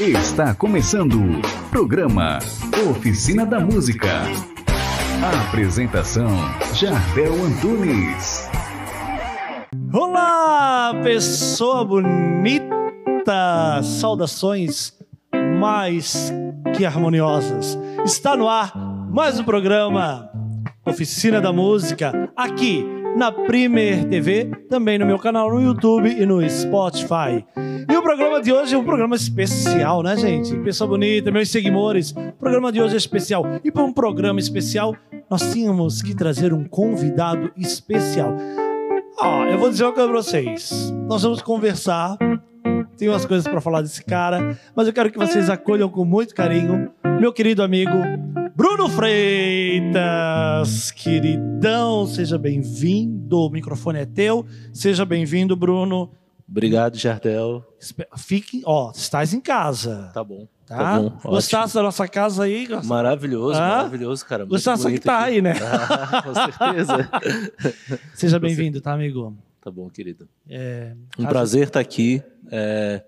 Está começando o programa Oficina da Música. A apresentação Jardel Antunes. Olá, pessoa bonita! Saudações mais que harmoniosas. Está no ar mais um programa Oficina da Música aqui na Primer TV, também no meu canal no YouTube e no Spotify. E o programa de hoje é um programa especial, né, gente? Pessoa bonita, meus seguidores, o programa de hoje é especial. E para um programa especial, nós tínhamos que trazer um convidado especial. Ó, eu vou dizer uma coisa pra vocês. Nós vamos conversar. Tem umas coisas para falar desse cara, mas eu quero que vocês acolham com muito carinho meu querido amigo Bruno Freitas. Queridão, seja bem-vindo. O microfone é teu. Seja bem-vindo, Bruno. Obrigado, Jardel. Fique, ó, estás em casa. Tá bom. Tá? Tá bom. Gostasse da nossa casa aí? Maravilhoso, Ah? maravilhoso, cara. Gostasse que tá aqui. aí, né? Ah, com certeza. Seja bem-vindo, tá, amigo? tá bom, querido. É, Um prazer estar aqui é,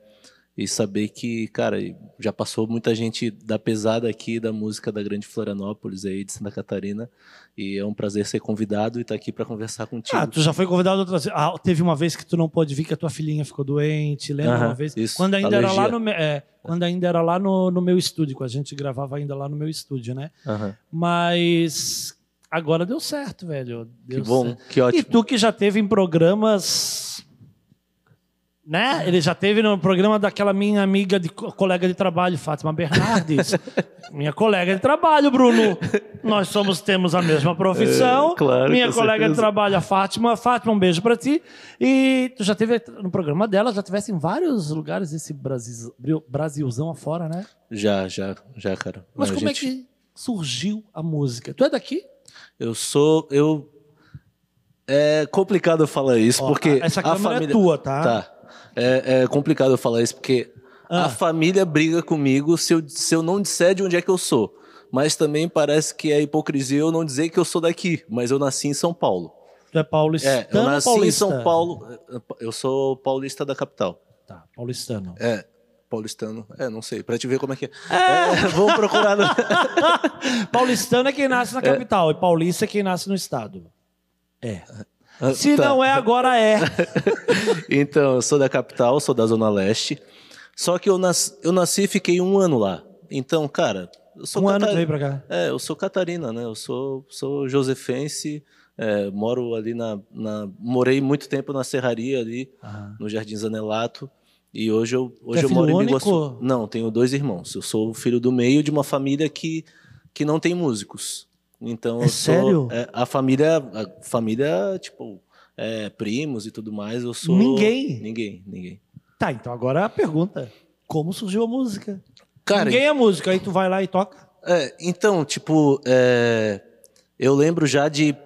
e saber que, cara, já passou muita gente da pesada aqui da música da Grande Florianópolis aí de Santa Catarina e é um prazer ser convidado e estar aqui para conversar contigo. Ah, tu já foi convidado outras vezes. Ah, teve uma vez que tu não pôde vir que a tua filhinha ficou doente, lembra Aham, uma vez? isso, Quando ainda era lá alergia. no é, quando ainda era lá no, no meu estúdio, quando a gente gravava ainda lá no meu estúdio, né? Aham. Mas agora deu certo, velho. Deu Que bom, certo. que E ótimo. tu que já teve em programas. Né? Ele já teve no programa daquela minha amiga, de, co- colega de trabalho, Fátima Bernardes. minha colega de trabalho, Bruno. Nós somos, temos a mesma profissão. É, claro, minha colega de certeza. trabalho, a Fátima. Fátima, um beijo pra ti. E tu já teve no programa dela, já tivesse em vários lugares desse Brasil, Brasilzão afora, né? Já, já, já, cara. Mas A como gente- é que surgiu a música? Tu é daqui? Eu sou. Eu. É complicado eu falar isso, Ó, porque. essa a câmera é família... tua, tá? Tá. É, é complicado eu falar isso, porque Ah. a família briga comigo se eu, se eu não disser de onde é que eu sou. Mas também parece que é hipocrisia eu não dizer que eu sou daqui, mas eu nasci em São Paulo. Tu é paulistano É, eu nasci paulista? em São Paulo. Eu sou paulista da capital. Tá, paulistano. É, paulistano. É, não sei, pra te ver como é que é. É, vamos procurar no... Paulistano é quem nasce na capital e paulista é quem nasce no estado. É. Ah, Se tá. não é, agora é. Então, eu sou da capital, sou da Zona Leste. Só que eu nasci, eu nasci e fiquei um ano lá. Então, cara, eu sou Um ano tu cata- veio pra cá. É, eu sou Catarina, né? Eu sou, sou josefense, é, moro ali na, na- Morei muito tempo na Serraria ali, Aham. no Jardim Zanelato. E hoje eu, hoje é eu moro em único? Biguaçu. Não, tenho dois irmãos. Eu sou o filho do meio de uma família que, que não tem músicos. Então, É sou, sério? é, a família, a família, tipo, é, primos e tudo mais, eu sou. Ninguém? Ninguém, ninguém. Tá, então agora a pergunta. Como surgiu a música? Cara, Ninguém é música, aí tu vai lá e toca. É, então, tipo, é, eu lembro já de,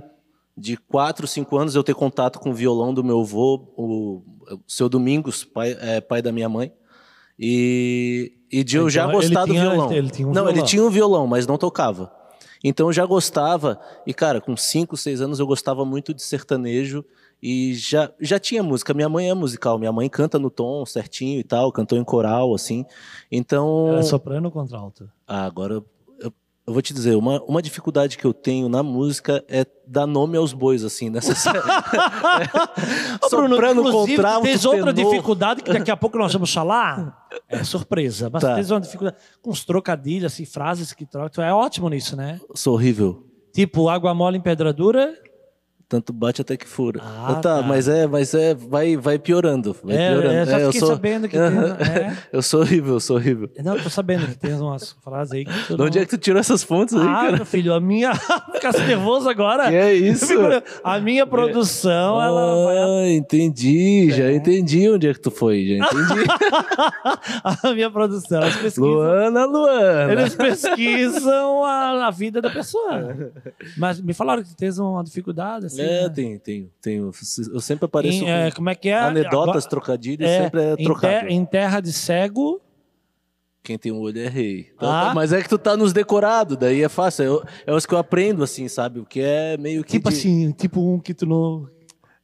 de quatro, cinco anos eu ter contato com o violão do meu avô, o, o seu Domingos, pai, é, pai da minha mãe. E, e de eu Então, já ele gostar do tinha- violão. ele tinha um não, violão. ele tinha um violão, mas não tocava. Então eu já gostava, e cara, com cinco, seis anos eu gostava muito de sertanejo e já, já tinha música. Minha mãe é musical, minha mãe canta no tom certinho e tal, cantou em coral, assim. Então. Ela é soprano ou contralto? Ah, agora eu, vou te dizer, uma, uma dificuldade que eu tenho na música é dar nome aos bois, assim, nessa Ô, Bruno, Soprano, inclusive, contralto, tens outra tenor. dificuldade que daqui a pouco nós vamos falar. É surpresa. Mas Tá. tens uma dificuldade com os trocadilhos, assim, frases que trocam. Tu é ótimo nisso, né? Sou horrível. Tipo, água mole em pedra dura. Tanto bate até que fura. Ah, tá, tá. mas é, mas é, vai, vai piorando. Vai É, piorando. é, já eu fiquei sou, sabendo que tem- é. Eu sou horrível, eu sou horrível. Não, tô sabendo que tem umas frases aí que De onde não... é que tu tirou essas fontes aí, Ah, cara? meu filho, a minha... Ficasse nervoso agora. Que é isso? A minha produção, ela vai... Ah, entendi, já É. entendi onde é que tu foi, já entendi. A minha produção, elas pesquisam... Luana, Luana. Eles pesquisam a, a vida da pessoa. Mas me falaram que tens uma dificuldade, assim. É, né? tem, tem, tem. Eu sempre apareço Em, é, como é que é? anedotas, Agora- trocadilhos, é, sempre é em, trocado. ter- em terra de cego, Quem tem um olho é rei. Então, Ah. Mas é que tu tá nos decorados, daí é fácil. Eu- É os que eu aprendo, assim, sabe? O que é meio que. tipo de- assim, tipo um que tu não...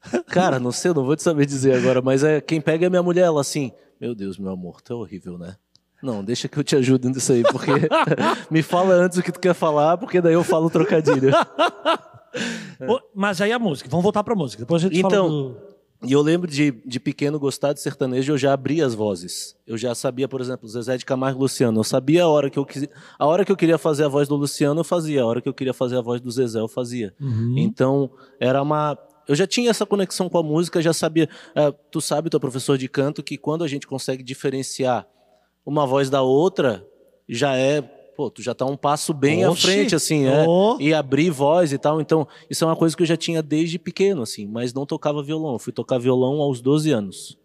Cara, não sei, não vou te saber dizer agora, mas é quem pega é minha mulher, ela assim. Meu Deus, meu amor, tu é horrível, né? Não, deixa que eu te ajudo nisso aí, porque me fala antes o que tu quer falar, porque daí eu falo trocadilho. Mas aí a música, vamos voltar pra música. Depois a gente Então, fala do... E eu lembro de, de pequeno gostar de sertanejo, eu já abria as vozes. Eu já sabia, por exemplo, Zezé de Camargo e Luciano. Eu sabia a hora que eu quis, a hora que eu queria fazer a voz do Luciano, eu fazia. A hora que eu queria fazer a voz do Zezé, eu fazia. Uhum. Então, era uma eu já tinha essa conexão com a música, já sabia. eh, tu sabe, tu é professor de canto, que quando a gente consegue diferenciar uma voz da outra, já é. Pô, tu já tá um passo bem à Oxi. frente, assim, é. Oh. E abrir voz e tal. Então, isso é uma coisa que eu já tinha desde pequeno, assim, mas não tocava violão. Eu fui tocar violão aos 12 anos.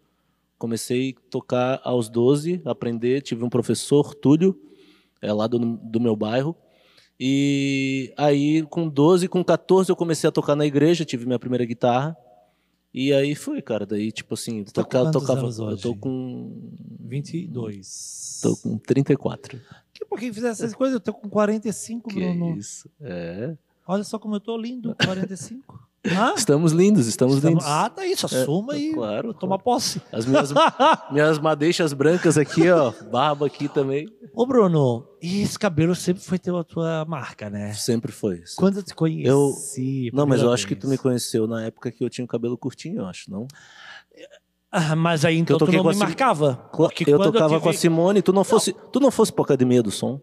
Comecei a tocar aos 12, aprender. Tive um professor, Túlio, é, lá do, do meu bairro. E aí, com 12, com 14, eu comecei a tocar na igreja, tive minha primeira guitarra. E aí foi, cara. Daí, tipo assim, tá com toca, quantos tocava. anos Eu tô hoje? com. 22. Tô com 34. Que por que fizesse essas coisas? Eu tô com 45, Que Bruno. isso? É. Olha só como eu tô lindo, 45. Hã? Estamos lindos, estamos, Estamos- lindos. Ah, tá isso, assuma É, e claro, toma posse. As minhas, minhas madeixas brancas aqui, ó. Barba aqui também. Ô, Bruno, e esse cabelo sempre foi teu, a tua marca, né? Sempre foi. Quando eu te conheci. Eu- Não, mas eu acho que tu me conheceu na época que eu tinha o cabelo curtinho, eu acho, não? Ah, mas aí então eu tu não me marcava. Porque eu tocava te com a Simone, tu não fosse, tu não fosse pra academia do som?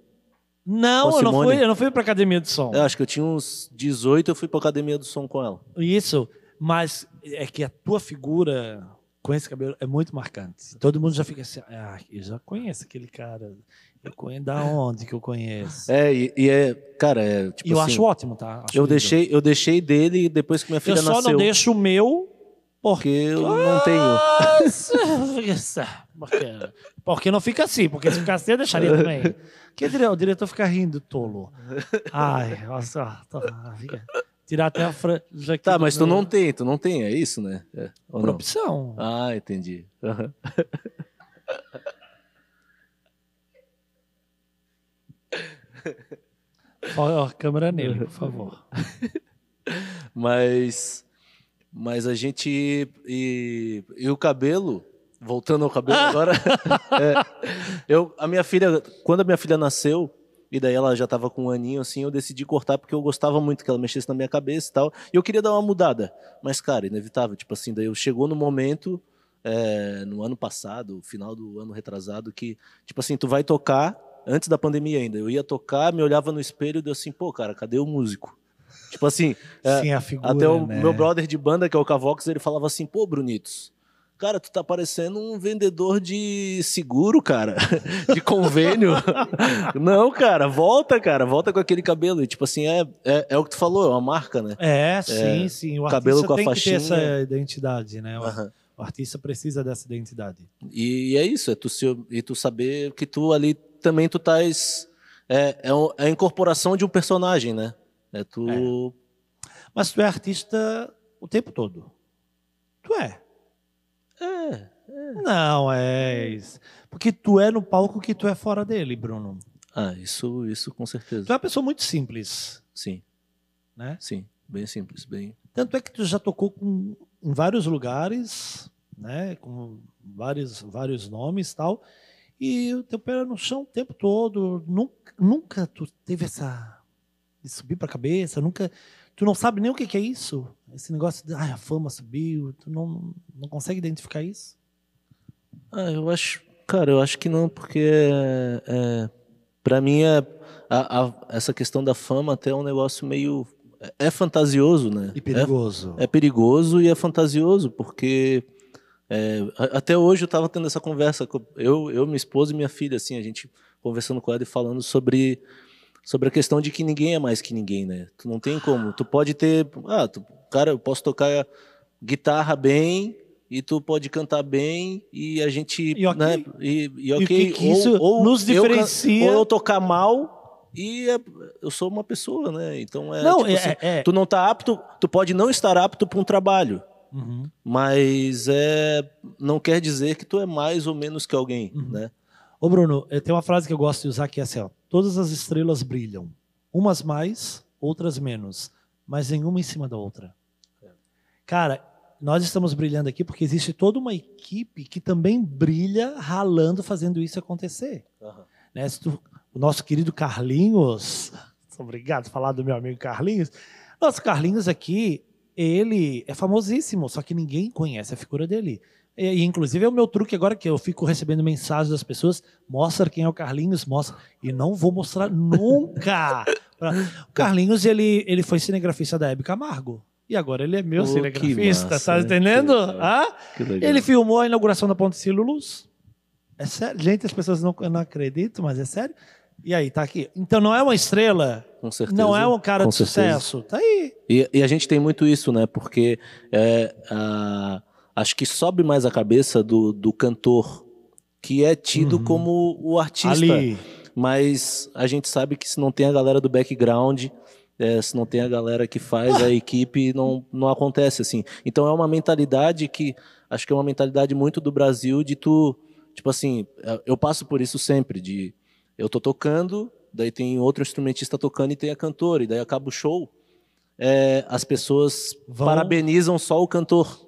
Não, eu não, fui, eu não fui pra academia de som. Eu acho que eu tinha uns 18, eu fui pra academia do som com ela. Isso, mas é que a tua figura com esse cabelo é muito marcante. Todo mundo já fica assim, ah, eu já conheço aquele cara. Eu conheço da onde que eu conheço? É, e, e é, cara, é tipo eu assim, acho ótimo, tá? Acho eu lindo. deixei, eu deixei dele depois que minha filha Eu só nasceu, não deixo o meu porque eu não tenho. Nossa, porque, porque não fica assim, porque se ficar assim eu deixaria também. Que o diretor fica rindo, tolo. Ai, nossa, fica- tirar até a franja. Tá, mas tu não tem, tu não tem, é isso, né? É, Por não? opção. Ah, entendi. Aham. Ó, ó, câmera nele, por favor. Mas, mas a gente e, e o cabelo, voltando ao cabelo agora, é, eu a minha filha, quando a minha filha nasceu e daí ela já estava com um aninho assim, eu decidi cortar porque eu gostava muito que ela mexesse na minha cabeça e tal. E eu queria dar uma mudada, mas cara, inevitável, tipo assim, daí eu chegou no momento é, no ano passado, final do ano retrasado, que tipo assim, tu vai tocar antes da pandemia ainda. Eu ia tocar, me olhava no espelho e deu assim, pô, cara, cadê o músico? Tipo assim, é, Sim, figura, até o né? meu brother de banda, que é o Cavox, ele falava assim, pô, Brunitos, cara, tu tá parecendo um vendedor de seguro, cara, de convênio. Não, cara, volta, cara, volta com aquele cabelo. E tipo assim, é, é, é o que tu falou, é uma marca, né? É, sim, sim. O cabelo artista com a tem que faixinha. ter essa identidade, né? O, Aham. o artista precisa dessa identidade. E é isso, é tu, se, e tu saber que tu ali também tu estás... É, é, é a incorporação de um personagem, né? É tu... Mas tu é artista o tempo todo. Tu é. É, Não és. Porque tu é no palco que tu é fora dele, Bruno. Ah, isso, isso com Tu certeza. é uma pessoa muito simples, Sim, né? sim, bem simples, bem... Tanto é que tu já tocou com, em vários lugares, né? Com vários, vários nomes e tal. E o teu pé era no chão o tempo todo. Nunca, nunca tu teve essa. De subir pra cabeça, nunca. Tu não sabe nem o que, que é isso. Esse negócio de. Ai, a fama subiu. Tu não, não consegue identificar isso? Ah, eu acho, cara, eu acho que não, porque é, é, para mim é a- a- essa questão da fama até é um negócio meio é, é fantasioso, né? E perigoso. É, é perigoso e é fantasioso porque é, a- até hoje eu estava tendo essa conversa com eu, eu, minha esposa e minha filha, assim, a gente conversando com ela e falando sobre sobre a questão de que ninguém é mais que ninguém, né? Tu não tem como, tu pode ter, ah, tu, cara, eu posso tocar guitarra bem e tu pode cantar bem e a gente, E ok. né? E, e E que que isso nos eu can- diferencia? ou eu tocar mal e é- eu sou uma pessoa, né? Então é, não, tipo é, assim, é- tu não tá apto, tu pode não estar apto para um trabalho, Uhum. mas é não quer dizer que tu é mais ou menos que alguém, Uhum. né? Ô, Bruno, eh, tem uma frase que eu gosto de usar que é assim: ó, todas as estrelas brilham. Umas mais, outras menos. Mas nenhuma em cima da outra. Cara, nós estamos brilhando aqui porque existe toda uma equipe que também brilha ralando, fazendo isso acontecer. Aham. Né? Tu- o nosso querido Carlinhos, obrigado por falar do meu amigo Carlinhos. Nosso Carlinhos aqui, ele é famosíssimo, só que ninguém conhece a figura dele. E, inclusive é o meu truque agora que eu fico recebendo mensagens das pessoas, mostra quem é o Carlinhos, mostra. E não vou mostrar nunca. O Carlinhos, ele, ele foi cinegrafista da Hebe Camargo. E agora ele é meu que cinegrafista, massa, tá entendendo? Legal. Ele filmou a inauguração da Ponte Silo Luz. É sério. Gente, as pessoas não, não acreditam, mas é sério. E aí, tá aqui. Então não é uma estrela, Com certeza. não é um cara com de certeza. sucesso. Tá aí. E, e a gente tem muito isso, né? Porque é, a- acho que sobe mais a cabeça do, do cantor, que é tido Uhum. como o artista. Ali. Mas a gente sabe que se não tem a galera do background, é, se não tem a galera que faz a equipe, não, não acontece assim. Então é uma mentalidade que acho que é uma mentalidade muito do Brasil de tu, tipo assim, é, eu passo por isso sempre de eu tô tocando, daí tem outro instrumentista tocando e tem a cantora, e daí acaba o show, é, as pessoas Vão- parabenizam só o cantor.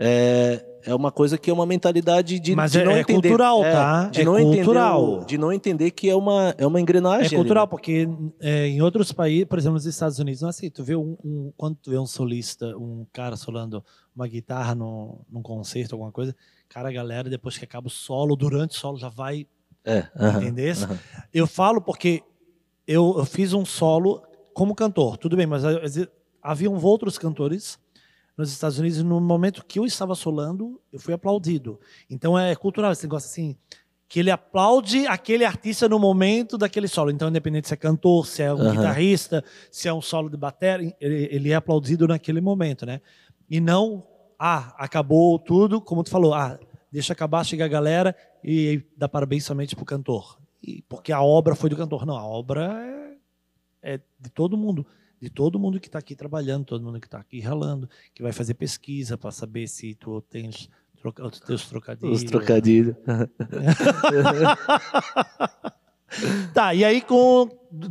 É, é uma coisa que é uma mentalidade de, Mas de é- não é entender, cultural, tá? De É não cultural. entender, o- de não entender que é uma é uma engrenagem. É ali, cultural, né? porque é, em outros países, por exemplo, nos Estados Unidos, não é assim. Tu vê um, um- quando tu vê um solista, um cara solando uma guitarra no, num concerto, alguma coisa, cara, a galera, depois que acaba o solo, durante o solo, já vai É, aham, Entendesse? aham. Eu falo porque eu, eu fiz um solo como cantor, tudo bem, mas haviam outros cantores nos Estados Unidos no momento que eu estava solando, eu fui aplaudido. Então é cultural esse negócio assim, que ele aplaude aquele artista no momento daquele solo. Então, independente se é cantor, se é um Aham. guitarrista, se é um solo de bateria, ele, ele é aplaudido naquele momento, né? E não, ah, acabou tudo, como tu falou, ah, deixa acabar, chega a galera e dá parabéns somente pro cantor. E porque a obra foi do cantor. Não, a obra é, é de todo mundo. De todo mundo que está aqui trabalhando, todo mundo que está aqui ralando, que vai fazer pesquisa para saber se tu tens troca, os teus trocadilhos. Os trocadilhos. Tá, e aí com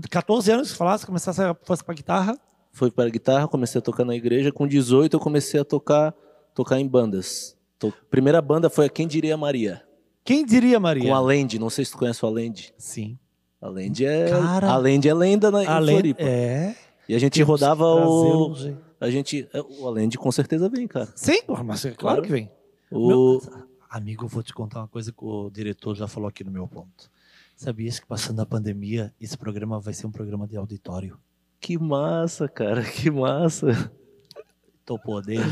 14 anos, falasse, começasse a fosse para guitarra. Foi para guitarra, comecei a tocar na igreja. Com 18 eu comecei a tocar tocar em bandas. To- Primeira banda foi a Quem Diria Maria, Quem diria, Maria? com a Land. Não sei se tu conhece o Land. Sim. A Land é Cara. a Land é lenda na em Floripa. é. E a gente temos rodava o a gente é, o Land com certeza vem, cara. Sim, mas é claro, Claro. que vem. O Meu- amigo, eu vou te contar uma coisa que o diretor já falou aqui no meu ponto. Sabias que passando a pandemia, esse programa vai ser um programa de auditório? que massa, cara, que massa. Tô podendo.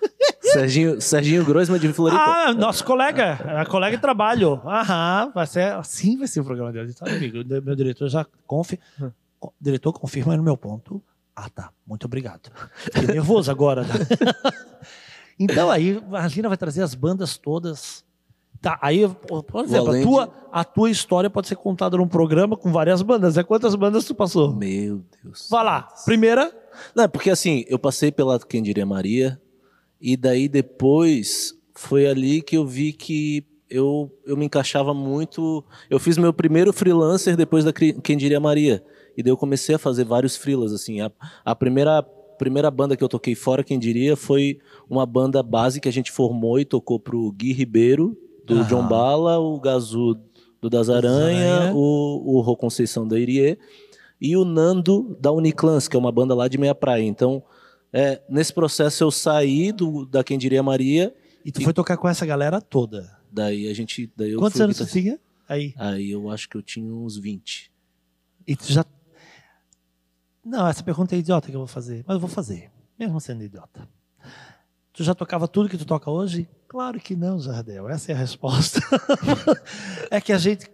Serginho, Serginho Groisman de Floripa. Ah, nosso colega, a colega de trabalho. Aham, vai ser, assim vai ser o programa de auditório, amigo. Meu diretor já confi, o diretor confirma aí no meu ponto. Ah, tá. Muito obrigado. Fiquei nervoso agora. tá? então aí a Gina vai trazer as bandas todas. Tá, aí, por exemplo, a tua, a tua história pode ser contada num programa com várias bandas. É quantas bandas tu passou? Meu Deus. Vai lá. Primeira, Não, porque assim, eu passei pela Quem Diria Maria, e daí depois foi ali que eu vi que eu, eu me encaixava muito. Eu fiz meu primeiro freelancer depois da Quem Diria Maria. E daí eu comecei a fazer vários freelas, assim. A, a primeira, primeira banda que eu toquei fora, Quem Diria, foi uma banda base que a gente formou e tocou pro Gui Ribeiro, do Aham. John Bala, o Gazu do Das Aranha, Aranha. o, o Rô Conceição da Irie e o Nando da Uniclans, que é uma banda lá de Meia Praia. Então, é, nesse processo eu saí do, da Quem Diria Maria, e tu foi tocar com essa galera toda. daí a gente... Daí Quantos anos tu guitarrista. tinha? Aí. Aí eu acho que eu tinha uns 20. E tu já. Não, essa pergunta é idiota que eu vou fazer, mas eu vou fazer, mesmo sendo idiota. Tu já tocava tudo que tu toca hoje? Claro que não, Jardel. Essa é a resposta. é que a gente.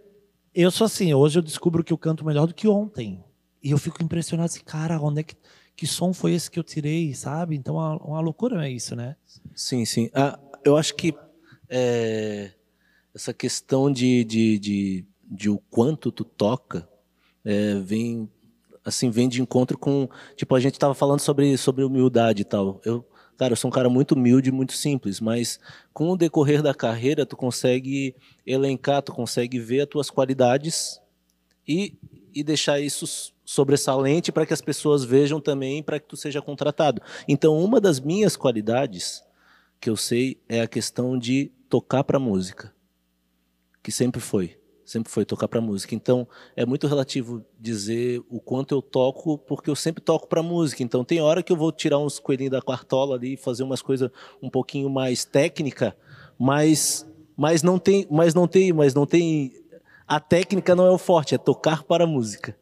Eu sou assim, hoje eu descubro que eu canto melhor do que ontem. E eu fico impressionado assim, cara, onde é que. Que som foi esse que eu tirei, sabe? Então, uma, uma loucura é isso, né? Sim, sim. Ah, eu acho que é, essa questão de, de, de, de o quanto tu toca é, vem assim vem de encontro com tipo a gente estava falando sobre sobre humildade e tal. Eu cara, eu sou um cara muito humilde, muito simples, mas com o decorrer da carreira tu consegue elencar, tu consegue ver as tuas qualidades e, e deixar isso sobressalente para que as pessoas vejam também para que tu seja contratado. Então, uma das minhas qualidades que eu sei é a questão de tocar para música, que sempre foi, sempre foi tocar para música. Então é muito relativo dizer o quanto eu toco, porque eu sempre toco para música. Então tem hora que eu vou tirar uns coelhinhos da quartola ali e fazer umas coisas um pouquinho mais técnica, mas mas não tem, mas não tem, mas não tem a técnica não é o forte, é tocar para música.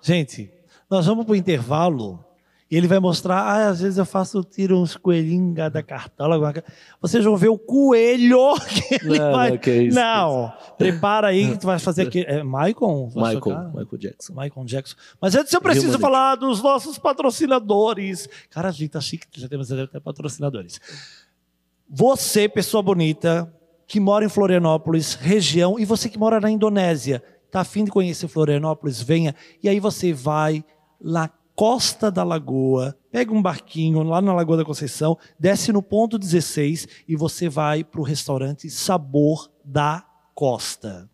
Gente, nós vamos para o intervalo e ele vai mostrar, ah, às vezes eu faço, tiro uns coelhinhos da cartola. Vocês vão ver o coelho que ele Não, vai... não, que é isso, não, prepara aí que tu vai fazer aqui. É Michael? Michael? Michael Jackson. Michael Jackson. Mas antes eu preciso Gilmore. falar dos nossos patrocinadores. Cara, a gente tá chique, já temos até patrocinadores. Você, pessoa bonita, que mora em Florianópolis, região, e você que mora na Indonésia, tá afim de conhecer Florianópolis, venha. E aí você vai na costa da lagoa, pega um barquinho lá na Lagoa da Conceição, desce no ponto 16 e você vai para o restaurante Sabor da Costa.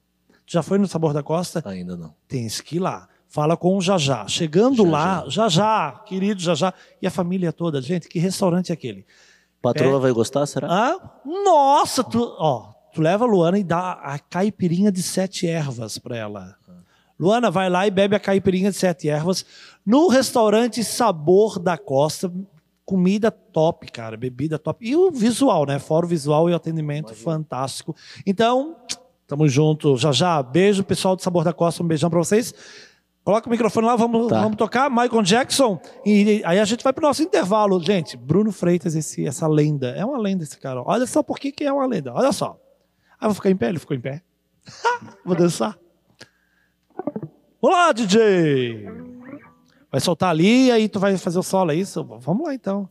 Já foi no Sabor da Costa? Ainda não. Tem que ir lá. Fala com o Jajá. Chegando lá, Jajá, querido Jajá, e a família toda. Gente, que restaurante é aquele? Patroa É. vai gostar, será? Ah, nossa, tu, ó, tu leva a Luana e dá a caipirinha de sete ervas para ela. Luana, vai lá e bebe a caipirinha de sete ervas no restaurante Sabor da Costa. Comida top, cara, bebida top. E o visual, né? Fora o visual e o atendimento fantástico. Então, tamo junto. Já já, beijo, pessoal do Sabor da Costa, um beijão para vocês. Coloca o microfone lá, vamos, Tá. vamos tocar. Michael Jackson. E aí a gente vai pro nosso intervalo. Gente, Bruno Freitas, esse, essa lenda. É uma lenda esse cara. Olha só por que, que é uma lenda. Olha só. Ah, vou ficar em pé? Ele ficou em pé. vou dançar. Olá, DJ! Vai soltar ali, aí tu vai fazer o solo, é isso? Vamos lá então.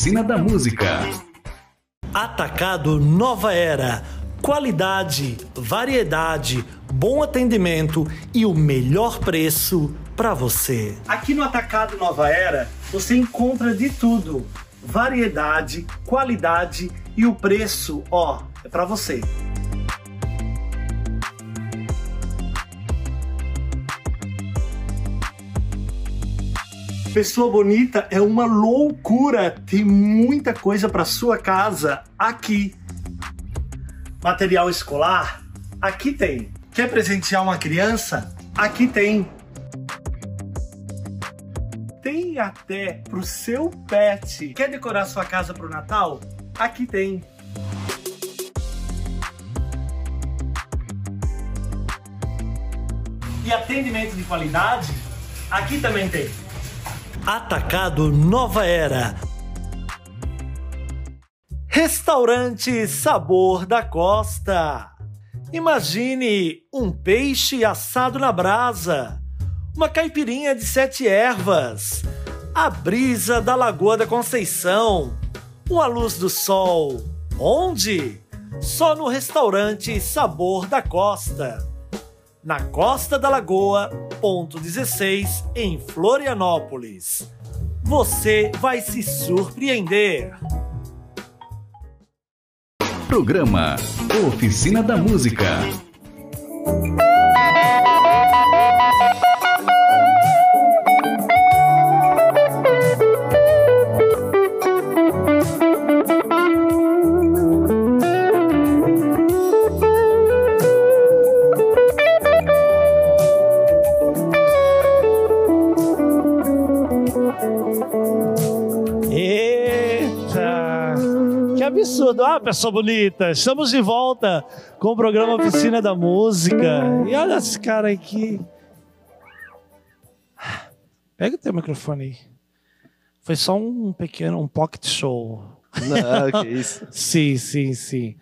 Oficina da Música. Atacado Nova Era. Qualidade, variedade, bom atendimento e o melhor preço para você. Aqui no Atacado Nova Era, você encontra de tudo: variedade, qualidade e o preço, ó, é para você. Pessoa bonita é uma loucura. Tem muita coisa para sua casa aqui. Material escolar? Aqui tem. Quer presentear uma criança? Aqui tem. Tem até pro seu pet. Quer decorar sua casa pro Natal? Aqui tem. E atendimento de qualidade? Aqui também tem. Atacado Nova Era. Restaurante Sabor da Costa. Imagine um peixe assado na brasa, uma caipirinha de sete ervas, a brisa da Lagoa da Conceição, uma luz do sol. Onde? Só no restaurante Sabor da Costa na Costa da Lagoa, ponto 16, em Florianópolis. Você vai se surpreender. Programa Oficina da Música. Absurdo. Ah, pessoa bonita, estamos de volta com o programa Oficina da Música. E olha esse cara aqui. Pega o teu microfone aí. Foi só um pequeno, um pocket show. Não, que isso. Sim, sim, sim.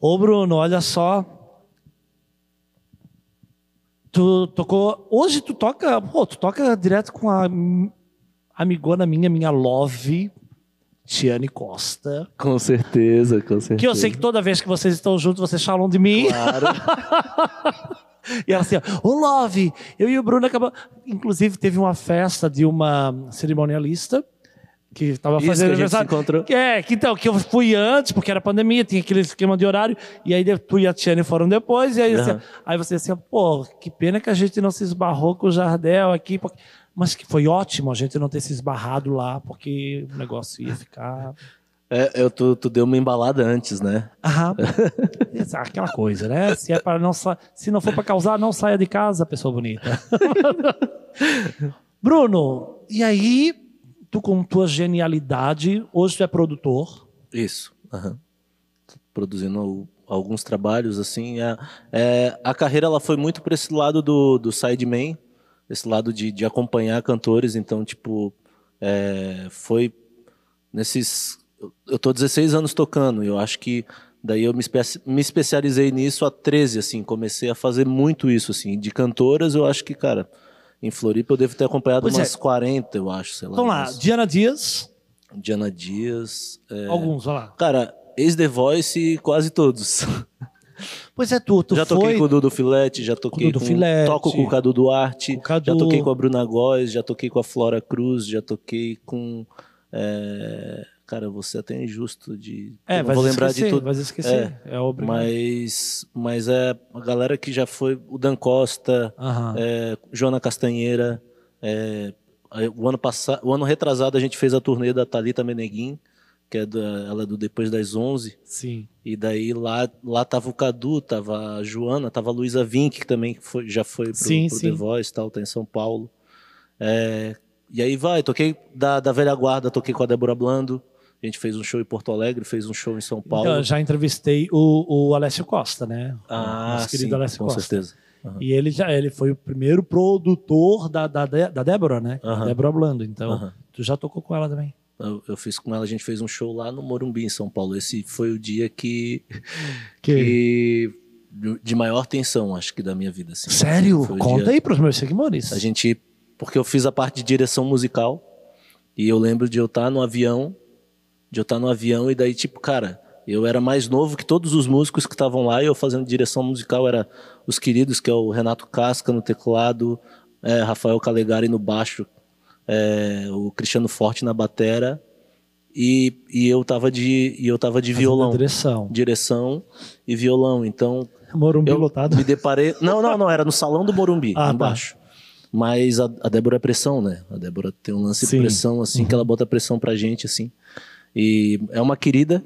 Ô, Bruno, olha só. Tu tocou. Hoje tu toca. Pô, tu toca direto com a amigona minha, minha Love, Tiane Costa. Com certeza, com certeza. Que eu sei que toda vez que vocês estão juntos, vocês falam de mim. Claro. E ela assim, ó, ô Love, eu e o Bruno acabamos. Inclusive, teve uma festa de uma cerimonialista que estava fazendo que a gente se aniversário. encontrou. Que É, que então, que eu fui antes, porque era pandemia, tinha aquele esquema de horário, e aí tu e a Tiane foram depois, e aí, assim, Aham. aí você assim, pô, que pena que a gente não se esbarrou com o Jardel aqui, porque- mas que foi ótimo a gente não ter se esbarrado lá, porque o negócio ia ficar. É, eu, tu, tu deu uma embalada antes, né? Ah, aquela coisa, né? Se, é para não sa... Se não for para causar, não saia de casa, pessoa bonita. Bruno, e aí, tu com tua genialidade, hoje tu é produtor. Isso. aham. Produzindo al- alguns trabalhos, assim. É, é, a carreira ela foi muito para esse lado do, do sideman, esse lado de, de acompanhar cantores. Então, tipo, é, foi nesses. eu- tô 16 anos tocando, e eu acho que daí eu me, espe- me especializei nisso há 13, assim. Comecei a fazer muito isso, assim. De cantoras, eu acho que, cara. Em Floripa eu devo ter acompanhado Pois é. umas 40, eu acho, sei lá. Então lá, Diana Dias, Diana Dias. é, alguns, olha lá. Cara, ex-The Voice, quase todos. Pois é, tu, tu já foi... toquei com o Dudu Filete, já toquei Dudu com, Filete. toco com o Cadu Duarte, o Cadu. já toquei com a Bruna Góes, já toquei com a Flora Cruz, já toquei com é, cara, você até é injusto de É, vai vou lembrar esquecer, de tudo. vai esquecer, é, obrigado. Mas mas é a galera que já foi o Dan Costa, é, Joana Castanheira, é, o ano passado, o ano retrasado a gente fez a turnê da Talita Meneguin, que é da, ela é do depois das 11. Sim. E daí lá, lá tava o Cadu, tava a Joana, tava a Luísa Vink, que também foi, já foi pro, Sim, pro sim. The Voice, tal, tá em São Paulo. É, e aí vai, toquei da, da velha guarda, toquei com a Débora Blando. A gente fez um show em Porto Alegre, fez um show em São Paulo. Então, eu já entrevistei o, o Alessio Costa, né? ah, Nosso querido sim, Alessio com Costa. certeza. E ele já ele foi o primeiro produtor da, da, da Débora, né? Aham. Débora Blando. Então, Aham. tu já tocou com ela também. Eu, eu fiz com ela, a gente fez um show lá no Morumbi, em São Paulo. Esse foi o dia que, Que- que de maior tensão, acho que da minha vida. Assim. Sério? O Conta dia- aí pros meus seguidores. A gente, porque eu fiz a parte de direção musical e eu lembro de eu estar no avião, de eu estar no avião e daí tipo, cara, eu era mais novo que todos os músicos que estavam lá e eu fazendo direção musical era os queridos que é o Renato Casca no teclado, é, Rafael Calegari no baixo, é, o Cristiano Forte na batera e, e eu tava de e eu tava de Fazendo violão, Direção. direção e violão. Então Morumbi eu lotado. me deparei. Não, não, não, era no salão do Morumbi, Ah, tá. embaixo. Mas a, a Débora é pressão, né? A Débora tem um lance Sim. Uhum. de pressão, assim, que ela bota pressão pra gente, assim. E é uma querida,